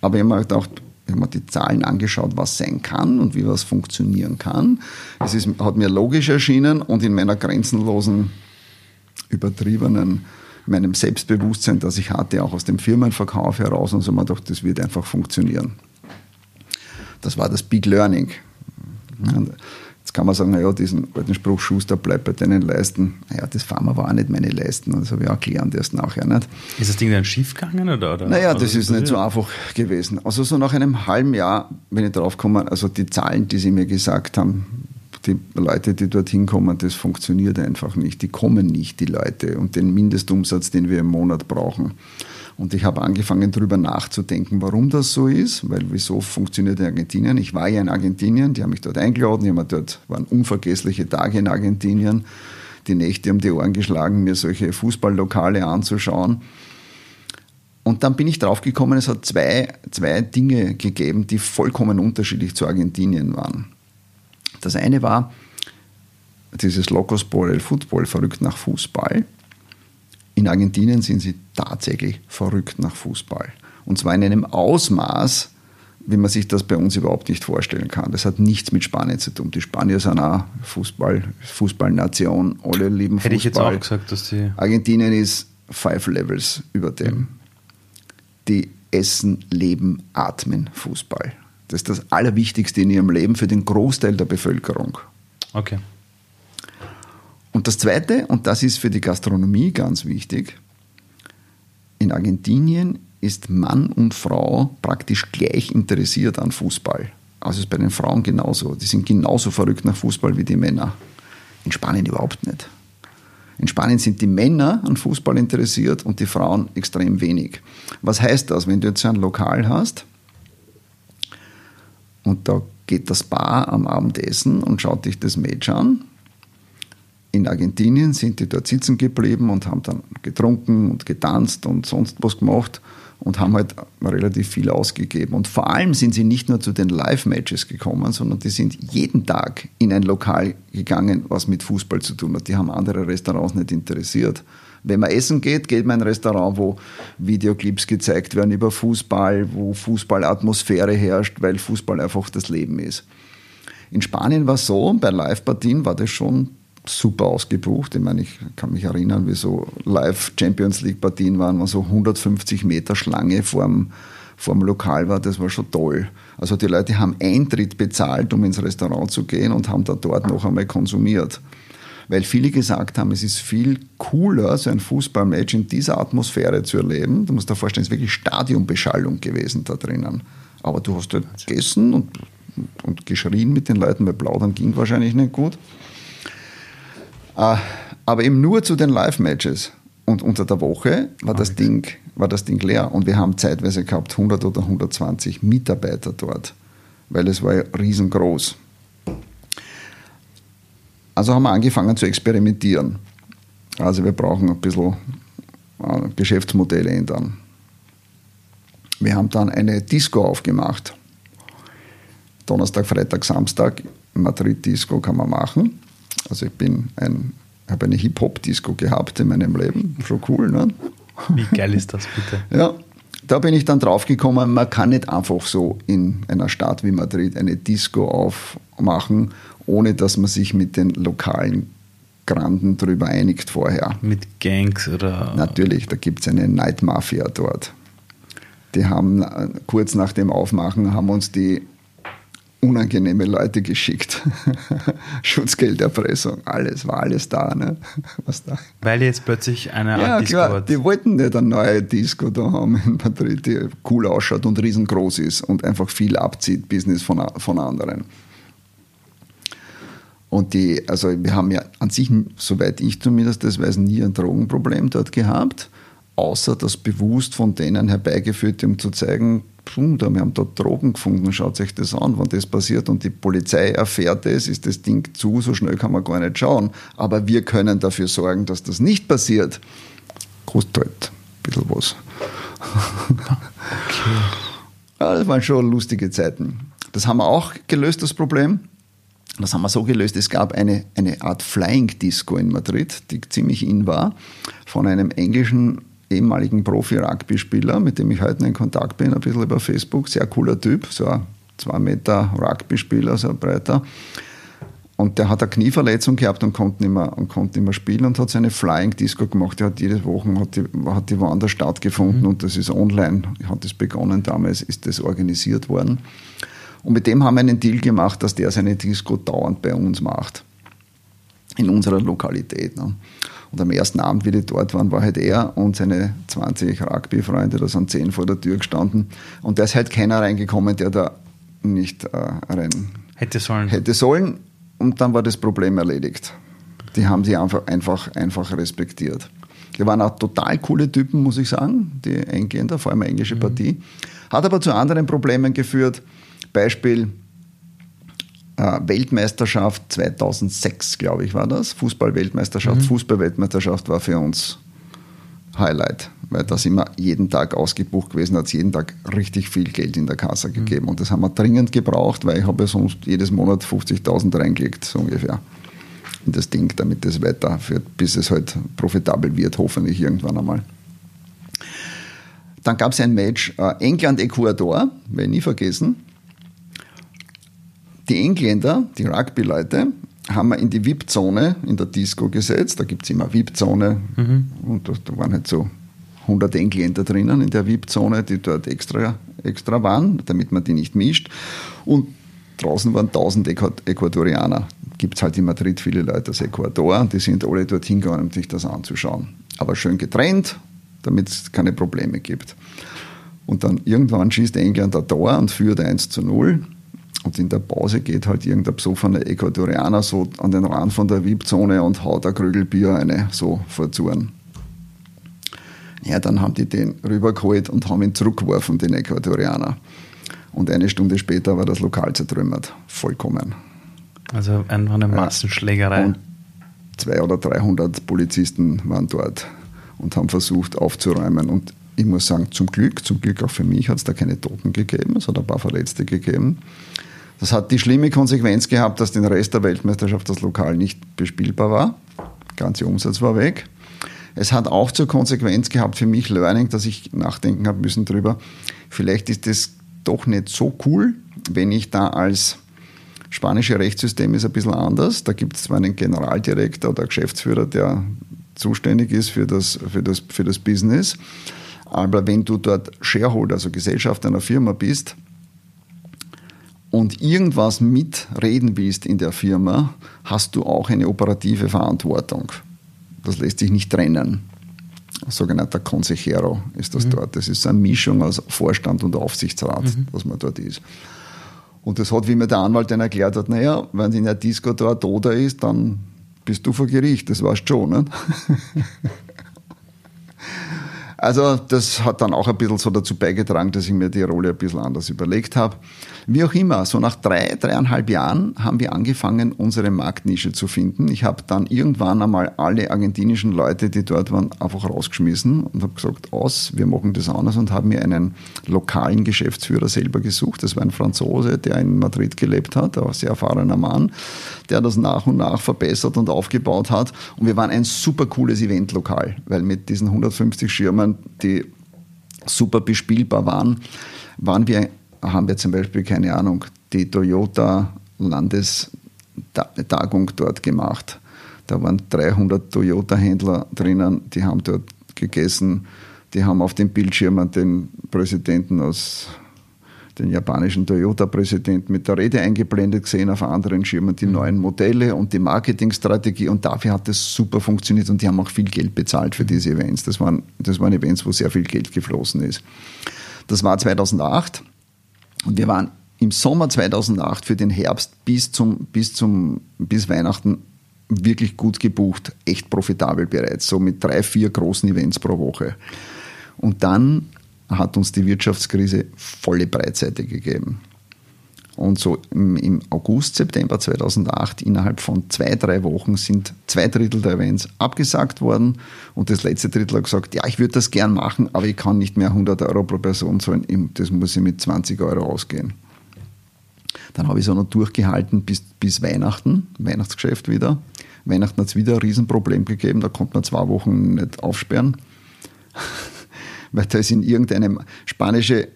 Aber ich habe mir gedacht, ich habe mir die Zahlen angeschaut, was sein kann und wie was funktionieren kann. Es ist, hat mir logisch erschienen und in meiner grenzenlosen, übertriebenen, meinem Selbstbewusstsein, das ich hatte, auch aus dem Firmenverkauf heraus und so, mir gedacht, das wird einfach funktionieren. Das war das Big Learning. Und Jetzt kann man sagen, naja, diesen alten Spruch, Schuster bleibt bei deinen Leisten. Naja, das wir aber auch nicht meine Leisten. Das habe ich auch gelernt erst nachher nicht. Ist das Ding dann schief gegangen? Oder, oder, Naja, das ist nicht so einfach gewesen. Also so nach einem halben Jahr bin ich drauf gekommen, also die Zahlen, die sie mir gesagt haben, die Leute, die dorthin kommen, das funktioniert einfach nicht. Die kommen nicht, die Leute. Und den Mindestumsatz, den wir im Monat brauchen. Und ich habe angefangen, darüber nachzudenken, warum das so ist, weil wieso funktioniert in Argentinien. Ich war ja in Argentinien, die haben mich dort eingeladen, die haben dort, waren unvergessliche Tage in Argentinien, die Nächte um die Ohren geschlagen, mir solche Fußballlokale anzuschauen. Und dann bin ich draufgekommen, es hat zwei, zwei Dinge gegeben, die vollkommen unterschiedlich zu Argentinien waren. Das eine war dieses Locos el Football, verrückt nach Fußball. In Argentinien sind sie tatsächlich verrückt nach Fußball. Und zwar in einem Ausmaß, wie man sich das bei uns überhaupt nicht vorstellen kann. Das hat nichts mit Spanien zu tun. Die Spanier sind auch Fußball, Fußballnation, alle lieben Hätte Fußball. ich jetzt auch gesagt, dass die. Argentinien ist five levels über dem. Die essen, leben, atmen Fußball. Das ist das Allerwichtigste in ihrem Leben für den Großteil der Bevölkerung. Okay. Und das Zweite, und das ist für die Gastronomie ganz wichtig, in Argentinien ist Mann und Frau praktisch gleich interessiert an Fußball. Also ist bei den Frauen genauso. Die sind genauso verrückt nach Fußball wie die Männer. In Spanien überhaupt nicht. In Spanien sind die Männer an Fußball interessiert und die Frauen extrem wenig. Was heißt das, wenn du jetzt ein Lokal hast und da geht das Bar am Abendessen und schaut dich das Match an? In Argentinien sind die dort sitzen geblieben und haben dann getrunken und getanzt und sonst was gemacht und haben halt relativ viel ausgegeben. Und vor allem sind sie nicht nur zu den Live-Matches gekommen, sondern die sind jeden Tag in ein Lokal gegangen, was mit Fußball zu tun hat. Die haben andere Restaurants nicht interessiert. Wenn man essen geht, geht man in ein Restaurant, wo Videoclips gezeigt werden über Fußball, wo Fußballatmosphäre herrscht, weil Fußball einfach das Leben ist. In Spanien war es so, bei Live-Partien war das schon super ausgebucht. Ich meine, ich kann mich erinnern, wie so Live Champions League Partien waren, wo so 150 Meter Schlange vorm, vorm Lokal war. Das war schon toll. Also die Leute haben Eintritt bezahlt, um ins Restaurant zu gehen und haben da dort noch einmal konsumiert. Weil viele gesagt haben, es ist viel cooler, so ein Fußballmatch in dieser Atmosphäre zu erleben. Du musst dir vorstellen, es ist wirklich Stadionbeschallung gewesen da drinnen. Aber du hast dort gegessen und, und geschrien mit den Leuten, weil plaudern ging wahrscheinlich nicht gut. Äh, aber eben nur zu den Live-Matches. Und unter der Woche war das, Ding, war das Ding leer. Und wir haben zeitweise gehabt 100 oder 120 Mitarbeiter dort, weil es war ja riesengroß. Also haben wir angefangen zu experimentieren. Also wir brauchen ein bisschen äh, Geschäftsmodelle ändern. Wir haben dann eine Disco aufgemacht. Donnerstag, Freitag, Samstag. Madrid-Disco kann man machen. Also ich bin ein, habe eine Hip-Hop-Disco gehabt in meinem Leben. Schon cool, ne? Wie geil ist das bitte? Ja, da bin ich dann draufgekommen, man kann nicht einfach so in einer Stadt wie Madrid eine Disco aufmachen, ohne dass man sich mit den lokalen Granden darüber einigt vorher. Mit Gangs oder. Natürlich, da gibt es eine Night Mafia dort. Die haben äh, kurz nach dem Aufmachen haben uns die unangenehme Leute geschickt. Schutzgelderpressung, alles, war alles da. Ne? Was da. Weil jetzt plötzlich eine Art Ja, Disco klar, hat. die wollten nicht eine neue Disco da haben in Madrid, die cool ausschaut und riesengroß ist und einfach viel abzieht, Business von, von anderen. Und die, also wir haben ja an sich, soweit ich zumindest das weiß, nie ein Drogenproblem dort gehabt, außer das bewusst von denen herbeigeführt, um zu zeigen, wir haben da Drogen gefunden, schaut euch das an, wenn das passiert und die Polizei erfährt es, ist das Ding zu, so schnell kann man gar nicht schauen. Aber wir können dafür sorgen, dass das nicht passiert. Kostet halt ein bisschen was. Okay. Ja, das waren schon lustige Zeiten. Das haben wir auch gelöst, das Problem. Das haben wir so gelöst, es gab eine, eine Art Flying Disco in Madrid, die ziemlich in war, von einem englischen ehemaligen Profi-Rugby-Spieler, mit dem ich heute in Kontakt bin, ein bisschen über Facebook. Sehr cooler Typ, so ein zwei Meter Rugby-Spieler, so ein breiter. Und der hat eine Knieverletzung gehabt und konnte nicht mehr, und konnte nicht mehr spielen und hat seine Flying Disco gemacht. Die hat jede Woche hat die, hat die woanders stattgefunden mhm. und das ist online, hat das begonnen damals, ist das organisiert worden. Und mit dem haben wir einen Deal gemacht, dass der seine Disco dauernd bei uns macht. In unserer Lokalität. Ne? Und am ersten Abend, wie die dort waren, war halt er und seine 20 Rugby-Freunde, da sind 10 vor der Tür gestanden. Und da ist halt keiner reingekommen, der da nicht äh, rein hätte sollen. hätte sollen. Und dann war das Problem erledigt. Die haben sie einfach, einfach, einfach respektiert. Die waren auch total coole Typen, muss ich sagen, die Engländer, vor allem eine englische mhm. Partie. Hat aber zu anderen Problemen geführt. Beispiel äh, Weltmeisterschaft 2006, glaube ich, war das. Fußball-Weltmeisterschaft. Mhm. Fußball-Weltmeisterschaft war für uns Highlight, weil da sind wir jeden Tag ausgebucht gewesen, hat es jeden Tag richtig viel Geld in der Kasse mhm. gegeben. Mhm. Und das haben wir dringend gebraucht, weil ich habe ja sonst jedes Monat 50.000 reingelegt, so ungefähr, in das Ding, damit das weiterführt, bis es halt profitabel wird, hoffentlich irgendwann einmal. Dann gab es ein Match äh, England-Ecuador, werde ich nie vergessen. Die Engländer, die Rugby-Leute, haben wir in die VIP-Zone in der Disco gesetzt. Da gibt es immer VIP-Zone mhm. und da, da, waren halt so 100 Engländer drinnen in der VIP-Zone, die dort extra, extra waren, damit man die nicht mischt. Und draußen waren 1000 Äquatorianer. Gibt es halt in Madrid viele Leute aus Ecuador die sind alle dorthin gegangen, um sich das anzuschauen. Aber schön getrennt, damit es keine Probleme gibt. Und dann irgendwann schießt England ein Tor und führt 1 zu 0. Und in der Pause geht halt irgendein besoffener Äquatorianer so an den Rand von der VIP-Zone und haut ein Krügelbier eine so vor Zuren. Ja, dann haben die den rübergeholt und haben ihn zurückgeworfen, den Äquatorianer. Und eine Stunde später war das Lokal zertrümmert. Vollkommen. Also einfach eine Massenschlägerei. Und 200 oder 300 Polizisten waren dort und haben versucht aufzuräumen. Und ich muss sagen, zum Glück, zum Glück auch für mich hat es da keine Toten gegeben. Es hat ein paar Verletzte gegeben. Das hat die schlimme Konsequenz gehabt, dass den Rest der Weltmeisterschaft das Lokal nicht bespielbar war. Der ganze Umsatz war weg. Es hat auch zur Konsequenz gehabt für mich Learning, dass ich nachdenken habe müssen drüber. Vielleicht ist das doch nicht so cool, wenn ich da als spanische Rechtssystem ist ein bisschen anders. Da gibt es zwar einen Generaldirektor oder Geschäftsführer, der zuständig ist für das, für das, für das Business. Aber wenn du dort Shareholder, also Gesellschaft einer Firma bist, und irgendwas mitreden willst in der Firma, hast du auch eine operative Verantwortung. Das lässt sich nicht trennen. Sogenannter Consejero ist das mhm. dort. Das ist eine Mischung aus Vorstand und Aufsichtsrat, mhm. was man dort ist. Und das hat, wie mir der Anwalt dann erklärt hat, naja, wenn in der Disco da ein Toter ist, dann bist du vor Gericht, das weißt du schon. Ne? Also das hat dann auch ein bisschen so dazu beigetragen, dass ich mir die Rolle ein bisschen anders überlegt habe. Wie auch immer, so nach drei, dreieinhalb Jahren haben wir angefangen, unsere Marktnische zu finden. Ich habe dann irgendwann einmal alle argentinischen Leute, die dort waren, einfach rausgeschmissen und habe gesagt, aus, wir machen das anders und habe mir einen lokalen Geschäftsführer selber gesucht. Das war ein Franzose, der in Madrid gelebt hat, ein sehr erfahrener Mann, der das nach und nach verbessert und aufgebaut hat. Und wir waren ein super cooles Eventlokal, weil mit diesen 150 Schirmen, die super bespielbar waren, waren wir haben wir zum Beispiel, keine Ahnung, die Toyota Landestagung dort gemacht. Da waren 300 Toyota-Händler drinnen, die haben dort gegessen, die haben auf dem Bildschirm den Präsidenten aus den japanischen Toyota-Präsidenten mit der Rede eingeblendet gesehen, auf anderen Schirmen die mhm. neuen Modelle und die Marketingstrategie und dafür hat es super funktioniert und die haben auch viel Geld bezahlt für diese Events. Das waren, das waren Events, wo sehr viel Geld geflossen ist. Das war 2008 und wir waren im Sommer 2008 für den Herbst bis, zum, bis, zum, bis Weihnachten wirklich gut gebucht, echt profitabel bereits, so mit drei, vier großen Events pro Woche. Und dann hat uns die Wirtschaftskrise volle Breitseite gegeben. Und so im, August, September 2008, innerhalb von zwei, drei Wochen sind zwei Drittel der Events abgesagt worden und das letzte Drittel hat gesagt, ja, ich würde das gern machen, aber ich kann nicht mehr 100 Euro pro Person zahlen, das muss ich mit 20 Euro ausgehen. Dann habe ich es auch noch durchgehalten bis, bis Weihnachten, Weihnachtsgeschäft wieder. Weihnachten hat es wieder ein Riesenproblem gegeben, da konnte man zwei Wochen nicht aufsperren, weil da ist in irgendeinem spanische,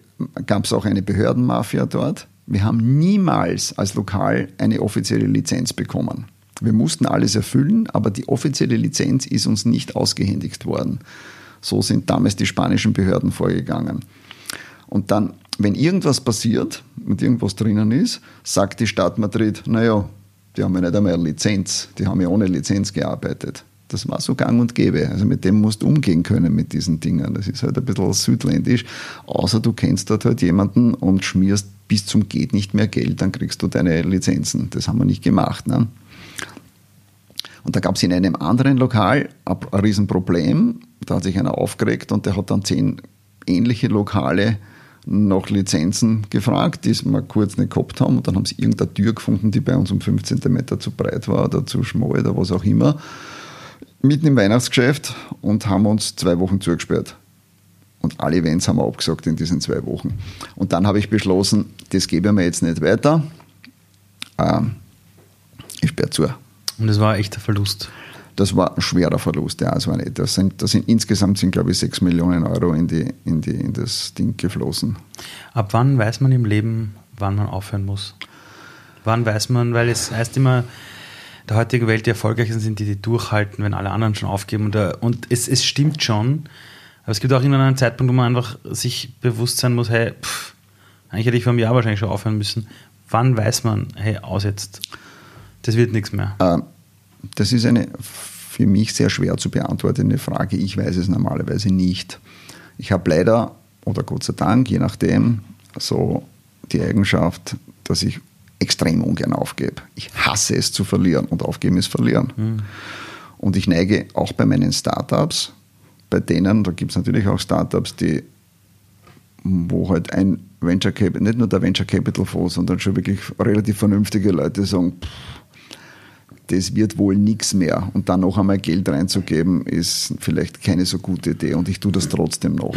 gab es auch eine Behördenmafia dort wir haben niemals als Lokal eine offizielle Lizenz bekommen. Wir mussten alles erfüllen, aber die offizielle Lizenz ist uns nicht ausgehändigt worden. So sind damals die spanischen Behörden vorgegangen. Und dann, wenn irgendwas passiert und irgendwas drinnen ist, sagt die Stadt Madrid, naja, die haben ja nicht einmal eine Lizenz, die haben ja ohne Lizenz gearbeitet. Das war so gang und gäbe. Also mit dem musst du umgehen können mit diesen Dingen. Das ist halt ein bisschen südländisch. Außer du kennst dort halt jemanden und schmierst bis zum geht nicht mehr Geld, dann kriegst du deine Lizenzen. Das haben wir nicht gemacht. Ne? Und da gab es in einem anderen Lokal ein, Riesenproblem. Da hat sich einer aufgeregt und der hat dann zehn ähnliche Lokale nach Lizenzen gefragt, die mal kurz nicht gehabt haben. Und dann haben sie irgendeine Tür gefunden, die bei uns um 5 cm zu breit war oder zu schmal oder was auch immer. Mitten im Weihnachtsgeschäft und haben uns zwei Wochen zugesperrt. Und alle Events haben wir abgesagt in diesen zwei Wochen. Und dann habe ich beschlossen, das gebe ich mir jetzt nicht weiter. Ähm, ich sperre zu. Und das war ein echter Verlust? Das war ein schwerer Verlust, ja. Das, war nicht, das, sind, das sind insgesamt sind, glaube ich, sechs Millionen Euro in, die, in, die, in das Ding geflossen. Ab wann weiß man im Leben, wann man aufhören muss? Wann weiß man, weil es heißt immer, der heutigen Welt die Erfolgreichen sind, die die durchhalten, wenn alle anderen schon aufgeben. Und, und es, es stimmt schon, aber es gibt auch irgendwann einen Zeitpunkt, wo man einfach sich bewusst sein muss, hey, pff, eigentlich hätte ich vor einem Jahr wahrscheinlich schon aufhören müssen. Wann weiß man, hey, aus jetzt, das wird nichts mehr? Ähm, das ist eine für mich sehr schwer zu beantwortende Frage. Ich weiß es normalerweise nicht. Ich habe leider, oder Gott sei Dank, je nachdem, so die Eigenschaft, dass ich extrem ungern aufgebe. Ich hasse es zu verlieren und aufgeben ist verlieren. Mhm. Und ich neige auch bei meinen Startups bei denen, da gibt es natürlich auch Startups, die, wo halt ein Venture Capital, nicht nur der Venture Capital Fonds, sondern schon wirklich relativ vernünftige Leute sagen, pff, das wird wohl nichts mehr. Und dann noch einmal Geld reinzugeben, ist vielleicht keine so gute Idee. Und ich tue das trotzdem noch.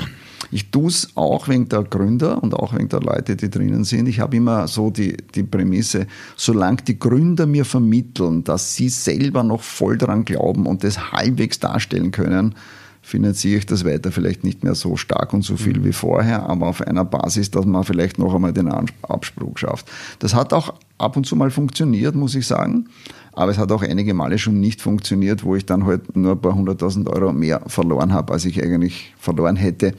Ich tue es auch wegen der Gründer und auch wegen der Leute, die drinnen sind. Ich habe immer so die, die Prämisse, solange die Gründer mir vermitteln, dass sie selber noch voll daran glauben und das halbwegs darstellen können, finanziere ich das weiter vielleicht nicht mehr so stark und so viel mhm. wie vorher, aber auf einer Basis, dass man vielleicht noch einmal den Abspruch schafft. Das hat auch ab und zu mal funktioniert, muss ich sagen. Aber es hat auch einige Male schon nicht funktioniert, wo ich dann halt nur ein paar hunderttausend Euro mehr verloren habe, als ich eigentlich verloren hätte,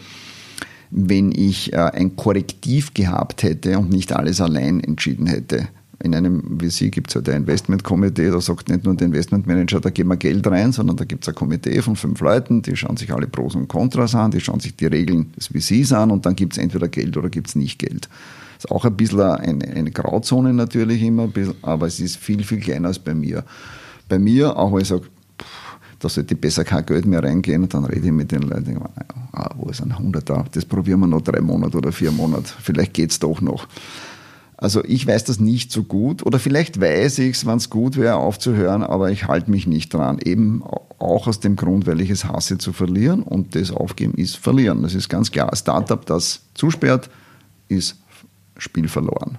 wenn ich äh, ein Korrektiv gehabt hätte und nicht alles allein entschieden hätte in einem VC gibt es halt ein Investmentkomitee, da sagt nicht nur der Investmentmanager, da geben wir Geld rein, sondern da gibt es ein Komitee von fünf Leuten, die schauen sich alle Pros und Kontras an, die schauen sich die Regeln des VCs an und dann gibt es entweder Geld oder gibt es nicht Geld. Ist auch ein bisschen eine, eine Grauzone natürlich immer, aber es ist viel, viel kleiner als bei mir. Bei mir, auch wenn ich sage, da sollte besser kein Geld mehr reingehen und dann rede ich mit den Leuten, ah, wo ist ein Hunderter, das probieren wir noch drei Monate oder vier Monate, vielleicht geht es doch noch. Also ich weiß das nicht so gut oder vielleicht weiß ich es, wann es gut wäre aufzuhören, aber ich halte mich nicht dran. Eben auch aus dem Grund, weil ich es hasse zu verlieren und das Aufgeben ist verlieren. Das ist ganz klar. Ein Startup, das zusperrt, ist Spiel verloren.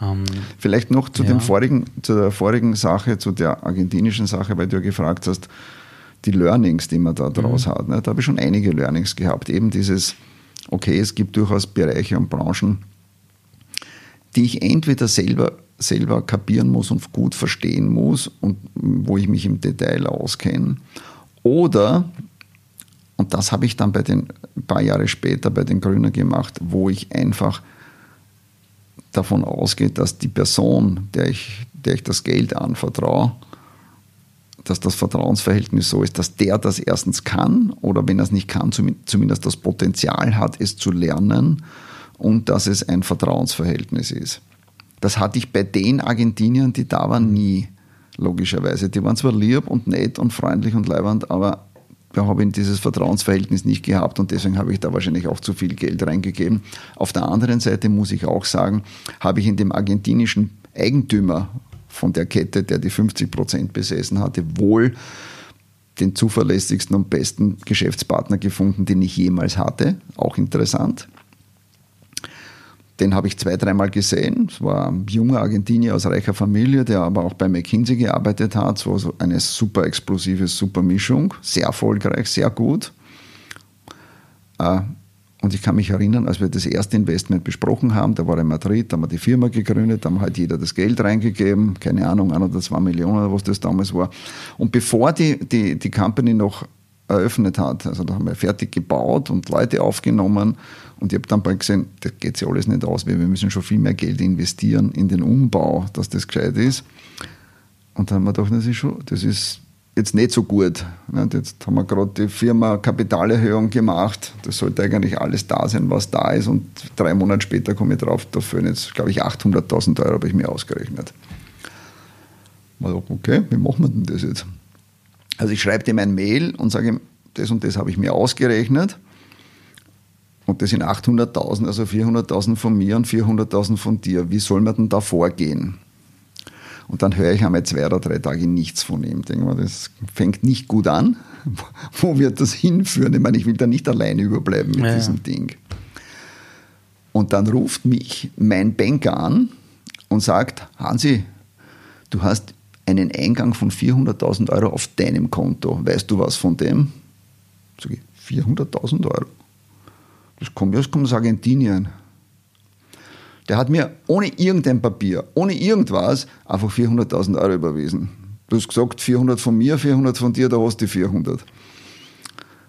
Ähm, Vielleicht noch zu, ja. dem vorigen, zu der vorigen Sache, zu der argentinischen Sache, weil du ja gefragt hast, die Learnings, die man da draus mhm. hat. Ne? Da habe ich schon einige Learnings gehabt. Eben dieses, okay, es gibt durchaus Bereiche und Branchen, die ich entweder selber, selber kapieren muss und gut verstehen muss und wo ich mich im Detail auskenne, oder, und das habe ich dann bei den ein paar Jahre später bei den Grünen gemacht, wo ich einfach davon ausgehe, dass die Person, der ich, der ich das Geld anvertraue, dass das Vertrauensverhältnis so ist, dass der das erstens kann oder wenn er es nicht kann, zumindest das Potenzial hat, es zu lernen und dass es ein Vertrauensverhältnis ist. Das hatte ich bei den Argentiniern, die da waren, nie, logischerweise. Die waren zwar lieb und nett und freundlich und leibend, aber habe ich dieses Vertrauensverhältnis nicht gehabt und deswegen habe ich da wahrscheinlich auch zu viel Geld reingegeben. Auf der anderen Seite muss ich auch sagen, habe ich in dem argentinischen Eigentümer von der Kette, der die 50 Prozent besessen hatte, wohl den zuverlässigsten und besten Geschäftspartner gefunden, den ich jemals hatte. Auch interessant. Den habe ich zwei, dreimal gesehen. Es war ein junger Argentinier aus reicher Familie, der aber auch bei McKinsey gearbeitet hat. So eine super explosive, super Mischung. Sehr erfolgreich, sehr gut. Äh, und ich kann mich erinnern, als wir das erste Investment besprochen haben, da war in Madrid, da haben wir die Firma gegründet, da haben halt jeder das Geld reingegeben, keine Ahnung, ein oder zwei Millionen oder was das damals war. Und bevor die, die, die Company noch eröffnet hat, also da haben wir fertig gebaut und Leute aufgenommen und ich habe dann bald gesehen, das geht sich alles nicht aus, weil wir müssen schon viel mehr Geld investieren in den Umbau, dass das gescheit ist. Und dann haben wir gedacht, das ist schon, das ist jetzt nicht so gut. Jetzt haben wir gerade die Firma Kapitalerhöhung gemacht. Das sollte eigentlich alles da sein, was da ist. Und drei Monate später komme ich drauf, da fehlen jetzt, glaube ich, 800.000 Euro, habe ich mir ausgerechnet. Also, okay, wie machen wir denn das jetzt? Also ich schreibe dem ein Mail und sage ihm, das und das habe ich mir ausgerechnet. Und das sind 800.000, also 400.000 von mir und 400.000 von dir. Wie soll man denn da vorgehen? Und dann höre ich einmal zwei oder drei Tage nichts von ihm. Denke mal, das fängt nicht gut an. Wo wird das hinführen? Ich meine, ich will da nicht alleine überbleiben mit ja, diesem. Ding. Und dann ruft mich mein Banker an und sagt, Hansi, du hast einen Eingang von 400.000 Euro auf deinem Konto. Weißt du was von dem? Sag ich, 400.000 Euro? Das kommt, das kommt aus Argentinien. Der hat mir ohne irgendein Papier, ohne irgendwas, einfach 400.000 Euro überwiesen. Du hast gesagt, 400 von mir, 400 von dir, da hast du die 400.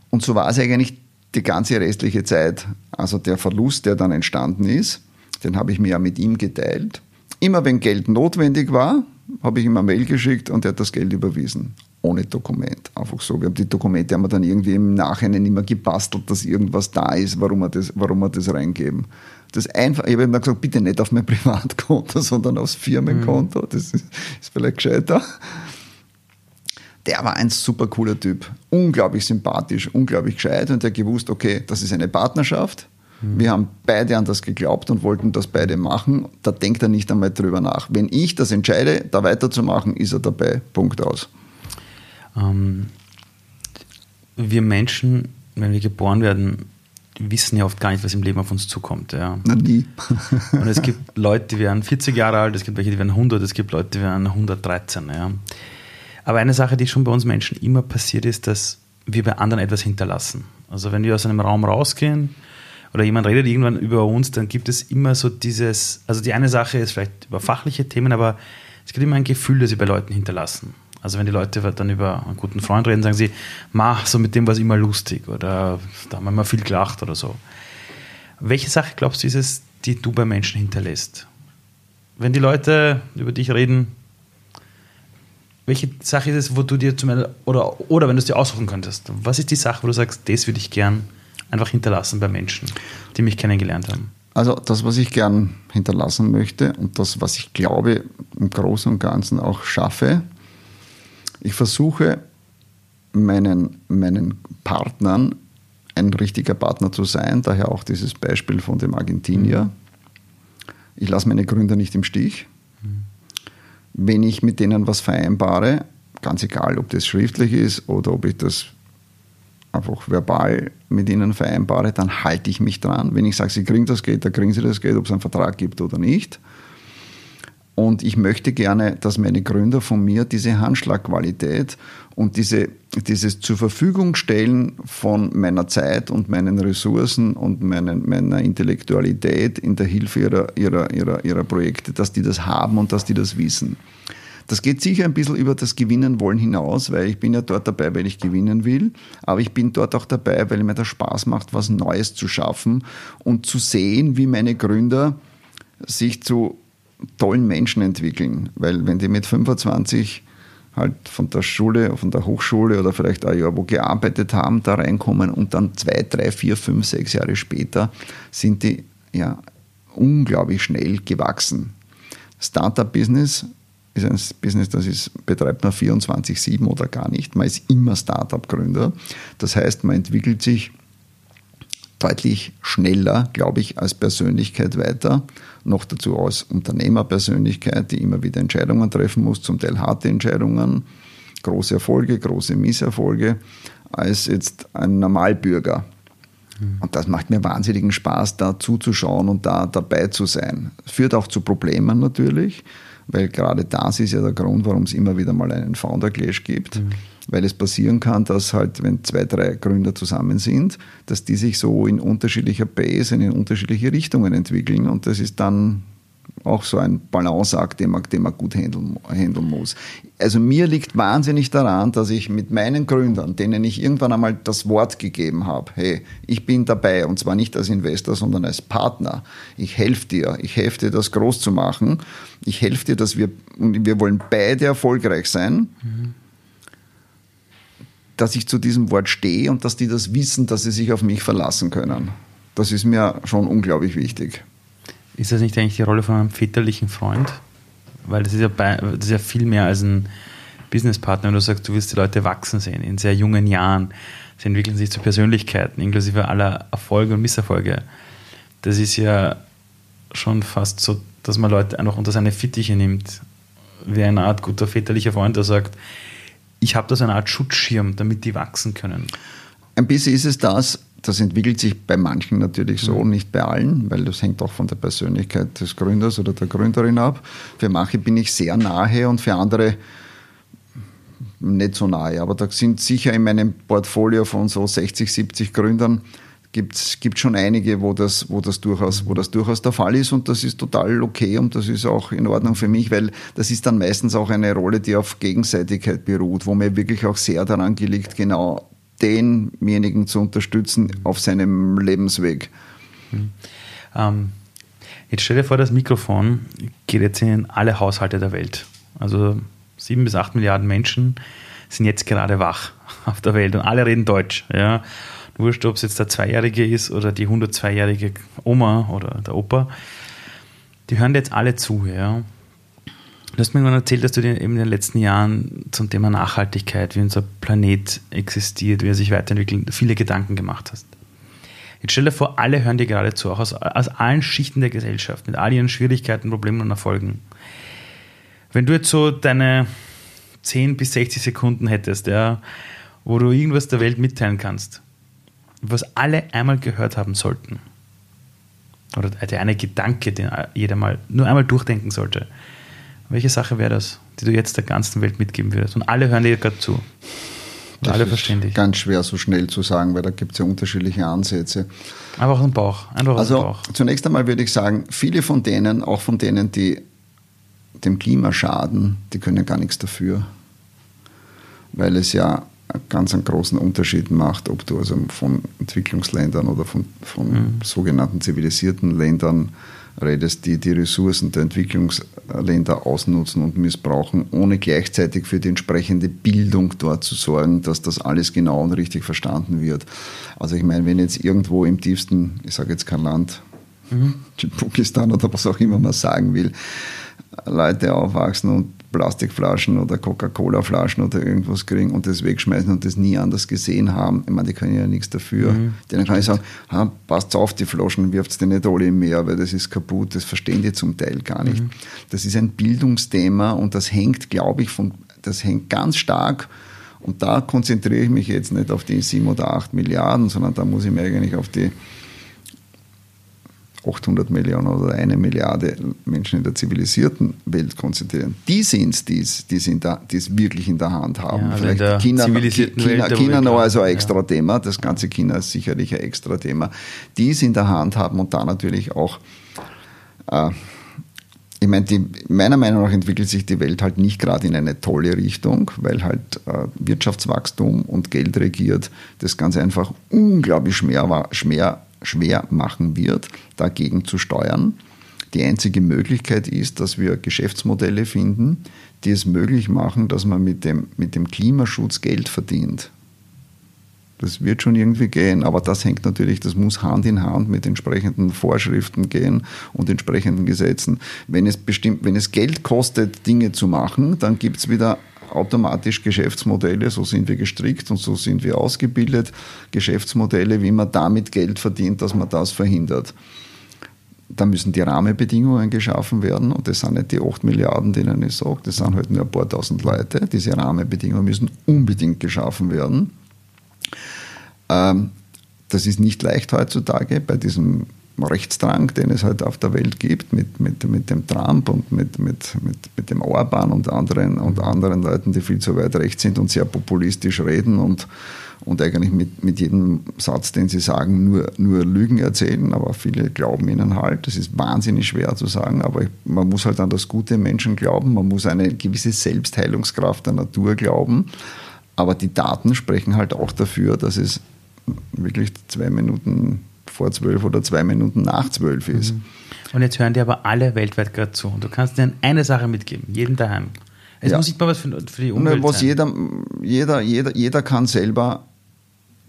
Und so war es eigentlich die ganze restliche Zeit. Also der Verlust, der dann entstanden ist, den habe ich mir ja mit ihm geteilt. Immer wenn Geld notwendig war, habe ich ihm eine Mail geschickt und er hat das Geld überwiesen. Ohne Dokument. Einfach so. Wir haben die Dokumente haben wir dann irgendwie im Nachhinein immer gebastelt, dass irgendwas da ist, warum wir das, warum wir das reingeben. Das einfach, ich habe ihm dann gesagt, bitte nicht auf mein Privatkonto, sondern aufs Firmenkonto. Mhm. Das ist, ist vielleicht gescheiter. Der war ein super cooler Typ. Unglaublich sympathisch, unglaublich gescheit und der gewusst, okay, das ist eine Partnerschaft wir haben beide an das geglaubt und wollten das beide machen. Da denkt er nicht einmal drüber nach. Wenn ich das entscheide, da weiterzumachen, ist er dabei. Punkt aus. Ähm, wir Menschen, wenn wir geboren werden, wissen ja oft gar nicht, was im Leben auf uns zukommt. Ja. Na, nie. und es gibt Leute, die werden 40 Jahre alt, es gibt welche, die werden 100, es gibt Leute, die werden 113. Ja. Aber eine Sache, die schon bei uns Menschen immer passiert, ist, dass wir bei anderen etwas hinterlassen. Also wenn wir aus einem Raum rausgehen, oder jemand redet irgendwann über uns, dann gibt es immer so dieses, also die eine Sache ist vielleicht über fachliche Themen, aber es gibt immer ein Gefühl, das sie bei Leuten hinterlassen. Also wenn die Leute dann über einen guten Freund reden, sagen sie, mach, so mit dem war es immer lustig oder da haben wir mal viel gelacht oder so. Welche Sache glaubst du ist es, die du bei Menschen hinterlässt? Wenn die Leute über dich reden, welche Sache ist es, wo du dir zum Beispiel, oder, oder wenn du es dir aussuchen könntest, was ist die Sache, wo du sagst, das würde ich gern einfach hinterlassen bei Menschen, die mich kennengelernt haben? Also das, was ich gern hinterlassen möchte und das, was ich glaube, im Großen und Ganzen auch schaffe, ich versuche meinen, meinen Partnern ein richtiger Partner zu sein, daher auch dieses Beispiel von dem Argentinier. Ich lasse meine Gründer nicht im Stich. Mhm. Wenn ich mit denen was vereinbare, ganz egal, ob das schriftlich ist oder ob ich das einfach verbal mit ihnen vereinbare, dann halte ich mich dran. Wenn ich sage, sie kriegen das Geld, dann kriegen sie das Geld, ob es einen Vertrag gibt oder nicht. Und ich möchte gerne, dass meine Gründer von mir diese Handschlagqualität und diese, dieses zur Verfügung stellen von meiner Zeit und meinen Ressourcen und meinen, meiner Intellektualität in der Hilfe ihrer, ihrer, ihrer, ihrer Projekte, dass die das haben und dass die das wissen. Das geht sicher ein bisschen über das Gewinnen wollen hinaus, weil ich bin ja dort dabei, weil ich gewinnen will, aber ich bin dort auch dabei, weil mir das Spaß macht, was Neues zu schaffen und zu sehen, wie meine Gründer sich zu tollen Menschen entwickeln. Weil wenn die mit 25 halt von der Schule, von der Hochschule oder vielleicht ein Jahr wo gearbeitet haben, da reinkommen und dann zwei, drei, vier, fünf, sechs Jahre später sind die ja unglaublich schnell gewachsen. Startup-Business ist ein Business, das ist, betreibt man 24-7 oder gar nicht. Man ist immer Startup-Gründer. Das heißt, man entwickelt sich deutlich schneller, glaube ich, als Persönlichkeit weiter. Noch dazu als Unternehmerpersönlichkeit, die immer wieder Entscheidungen treffen muss, zum Teil harte Entscheidungen, große Erfolge, große Misserfolge, als jetzt ein Normalbürger. Mhm. Und das macht mir wahnsinnigen Spaß, da zuzuschauen und da dabei zu sein. Führt auch zu Problemen natürlich, weil gerade das ist ja der Grund, warum es immer wieder mal einen Founder Clash gibt. Mhm. Weil es passieren kann, dass halt, wenn zwei, drei Gründer zusammen sind, dass die sich so in unterschiedlicher Base, in unterschiedliche Richtungen entwickeln und das ist dann auch so ein Balanceakt, den man, den man gut handeln, handeln muss. Also mir liegt wahnsinnig daran, dass ich mit meinen Gründern, denen ich irgendwann einmal das Wort gegeben habe, hey, ich bin dabei und zwar nicht als Investor, sondern als Partner. Ich helfe dir, ich helfe dir, das groß zu machen. Ich helfe dir, dass wir, und wir wollen beide erfolgreich sein. Mhm. Dass ich zu diesem Wort stehe und dass die das wissen, dass sie sich auf mich verlassen können. Das ist mir schon unglaublich wichtig. Ist das nicht eigentlich die Rolle von einem väterlichen Freund? Weil das ist ja, bei, das ist ja viel mehr als ein Businesspartner. Wenn du sagst, du wirst die Leute wachsen sehen in sehr jungen Jahren. Sie entwickeln sich zu Persönlichkeiten, inklusive aller Erfolge und Misserfolge. Das ist ja schon fast so, dass man Leute einfach unter seine Fittiche nimmt. Wie eine Art guter väterlicher Freund, der sagt, ich habe da so eine Art Schutzschirm, damit die wachsen können. Ein bisschen ist es das, das entwickelt sich bei manchen natürlich so, mhm. nicht bei allen, weil das hängt auch von der Persönlichkeit des Gründers oder der Gründerin ab. Für manche bin ich sehr nahe und für andere nicht so nahe. Aber da sind sicher in meinem Portfolio von so 60, 70 Gründern gibt gibt schon einige, wo das, wo, das durchaus, wo das durchaus der Fall ist und das ist total okay und das ist auch in Ordnung für mich, weil das ist dann meistens auch eine Rolle, die auf Gegenseitigkeit beruht, wo mir wirklich auch sehr daran gelegt, genau denjenigen zu unterstützen auf seinem Lebensweg. Mhm. Ähm, jetzt stell dir vor, das Mikrofon geht jetzt in alle Haushalte der Welt. Also sieben bis acht Milliarden Menschen sind jetzt gerade wach auf der Welt und alle reden Deutsch. Ja. Wurscht, ob es jetzt der Zweijährige ist oder die 102-jährige Oma oder der Opa. Die hören jetzt alle zu. Ja. Du hast mir irgendwann erzählt, dass du dir eben in den letzten Jahren zum Thema Nachhaltigkeit, wie unser Planet existiert, wie er sich weiterentwickelt, viele Gedanken gemacht hast. Jetzt stell dir vor, alle hören dir gerade zu, auch aus, aus allen Schichten der Gesellschaft, mit all ihren Schwierigkeiten, Problemen und Erfolgen. Wenn du jetzt so deine 10 bis 60 Sekunden hättest, ja, wo du irgendwas der Welt mitteilen kannst, was alle einmal gehört haben sollten, oder der eine Gedanke, den jeder mal nur einmal durchdenken sollte, welche Sache wäre das, die du jetzt der ganzen Welt mitgeben würdest? Und alle hören dir gerade zu. Das alle verstehen dich. Ganz schwer so schnell zu sagen, weil da gibt es ja unterschiedliche Ansätze. Einfach aus dem Bauch. Einfach also Bauch. zunächst einmal würde ich sagen, viele von denen, auch von denen, die dem Klima schaden, die können gar nichts dafür. Weil es ja ganz einen großen Unterschied macht, ob du also von Entwicklungsländern oder von, von mhm. sogenannten zivilisierten Ländern redest, die die Ressourcen der Entwicklungsländer ausnutzen und missbrauchen, ohne gleichzeitig für die entsprechende Bildung dort zu sorgen, dass das alles genau und richtig verstanden wird. Also ich meine, wenn jetzt irgendwo im tiefsten, ich sage jetzt kein Land, mhm. Pakistan oder was auch immer man sagen will, Leute aufwachsen und Plastikflaschen oder Coca-Cola-Flaschen oder irgendwas kriegen und das wegschmeißen und das nie anders gesehen haben. Ich meine, die können ja nichts dafür. Mhm, Denen kann ich sagen, ha, passt auf, die Flaschen, wirft die nicht alle im Meer, weil das ist kaputt. Das verstehen die zum Teil gar nicht. Mhm. Das ist ein Bildungsthema und das hängt, glaube ich, von, das hängt ganz stark und da konzentriere ich mich jetzt nicht auf die sieben oder acht Milliarden, sondern da muss ich mich eigentlich auf die 800 Millionen oder eine Milliarde Menschen in der zivilisierten Welt konzentrieren. Die sind es, die es wirklich in der Hand haben. Ja, Vielleicht China, China, China noch also ein extra ja. Thema, das ganze China ist sicherlich ein extra Thema. Die es in der Hand haben und da natürlich auch äh, ich meine, die, meiner Meinung nach entwickelt sich die Welt halt nicht gerade in eine tolle Richtung, weil halt äh, Wirtschaftswachstum und Geld regiert, das ganz einfach unglaublich schwer, schwer schwer machen wird, dagegen zu steuern. Die einzige Möglichkeit ist, dass wir Geschäftsmodelle finden, die es möglich machen, dass man mit dem, mit dem Klimaschutz Geld verdient. Das wird schon irgendwie gehen, aber das hängt natürlich, das muss Hand in Hand mit entsprechenden Vorschriften gehen und entsprechenden Gesetzen. Wenn es bestimmt, wenn es Geld kostet, Dinge zu machen, dann gibt es wieder automatisch Geschäftsmodelle, so sind wir gestrickt und so sind wir ausgebildet, Geschäftsmodelle, wie man damit Geld verdient, dass man das verhindert. Da müssen die Rahmenbedingungen geschaffen werden und das sind nicht die 8 Milliarden, denen ich sage, das sind halt nur ein paar tausend Leute. Diese Rahmenbedingungen müssen unbedingt geschaffen werden. Ähm, das ist nicht leicht heutzutage bei diesem Rechtsdrang, den es halt auf der Welt gibt, mit, mit, mit dem Trump und mit, mit, mit, mit dem Orban und anderen, und anderen Leuten, die viel zu weit rechts sind und sehr populistisch reden und, und eigentlich mit, mit jedem Satz, den sie sagen, nur, nur Lügen erzählen, aber viele glauben ihnen halt. Das ist wahnsinnig schwer zu sagen, aber man muss halt an das gute Menschen glauben, man muss eine gewisse Selbstheilungskraft der Natur glauben, aber die Daten sprechen halt auch dafür, dass es wirklich zwei Minuten vor zwölf oder zwei Minuten nach zwölf ist. Mhm. Und jetzt hören dir aber alle weltweit gerade zu. Und du kannst ihnen eine Sache mitgeben, jeden daheim. Es ja. muss nicht mal was für, für die Umwelt was sein. Jeder, jeder, jeder, jeder kann selber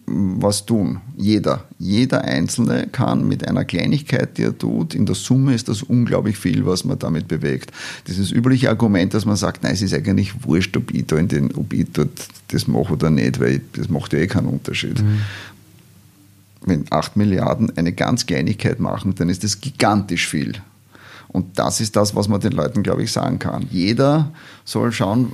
was tun. Jeder. Jeder Einzelne kann mit einer Kleinigkeit, die er tut, in der Summe ist das unglaublich viel, was man damit bewegt. Dieses übliche Argument, dass man sagt, nein, es ist eigentlich wurscht, ob ich da in den, ob ich dort das mache oder nicht, weil das macht ja eh keinen Unterschied. Mhm wenn 8 Milliarden eine ganz Kleinigkeit machen, dann ist das gigantisch viel. Und das ist das, was man den Leuten, glaube ich, sagen kann. Jeder soll schauen,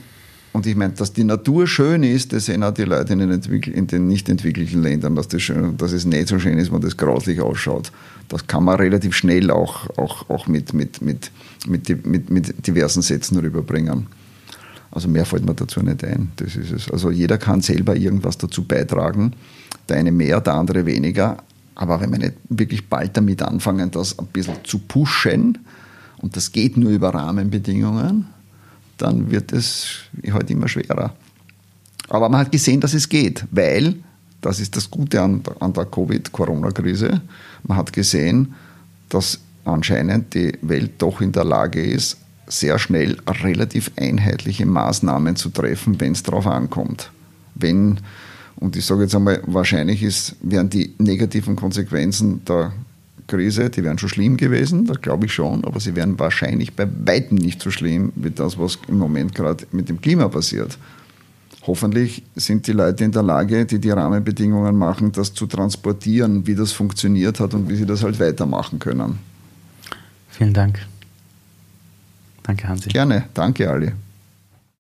und ich meine, dass die Natur schön ist, das sehen auch die Leute in den, in den nicht entwickelten Ländern, dass, das schön, dass es nicht so schön ist, wenn das grauslich ausschaut. Das kann man relativ schnell auch, auch, auch mit, mit, mit, mit, mit, mit diversen Sätzen rüberbringen. Also mehr fällt mir dazu nicht ein. Das ist es. Also jeder kann selber irgendwas dazu beitragen der eine mehr, der andere weniger. Aber wenn wir nicht wirklich bald damit anfangen, das ein bisschen zu pushen, und das geht nur über Rahmenbedingungen, dann wird es halt immer schwerer. Aber man hat gesehen, dass es geht, weil, das ist das Gute an, an der Covid-Corona-Krise, man hat gesehen, dass anscheinend die Welt doch in der Lage ist, sehr schnell relativ einheitliche Maßnahmen zu treffen, wenn es darauf ankommt. Wenn und ich sage jetzt einmal, wahrscheinlich ist, wären die negativen Konsequenzen der Krise, die wären schon schlimm gewesen, das glaube ich schon, aber sie wären wahrscheinlich bei weitem nicht so schlimm wie das, was im Moment gerade mit dem Klima passiert. Hoffentlich sind die Leute in der Lage, die die Rahmenbedingungen machen, das zu transportieren, wie das funktioniert hat und wie sie das halt weitermachen können. Vielen Dank. Danke, Hansi. Gerne. Danke, Ali.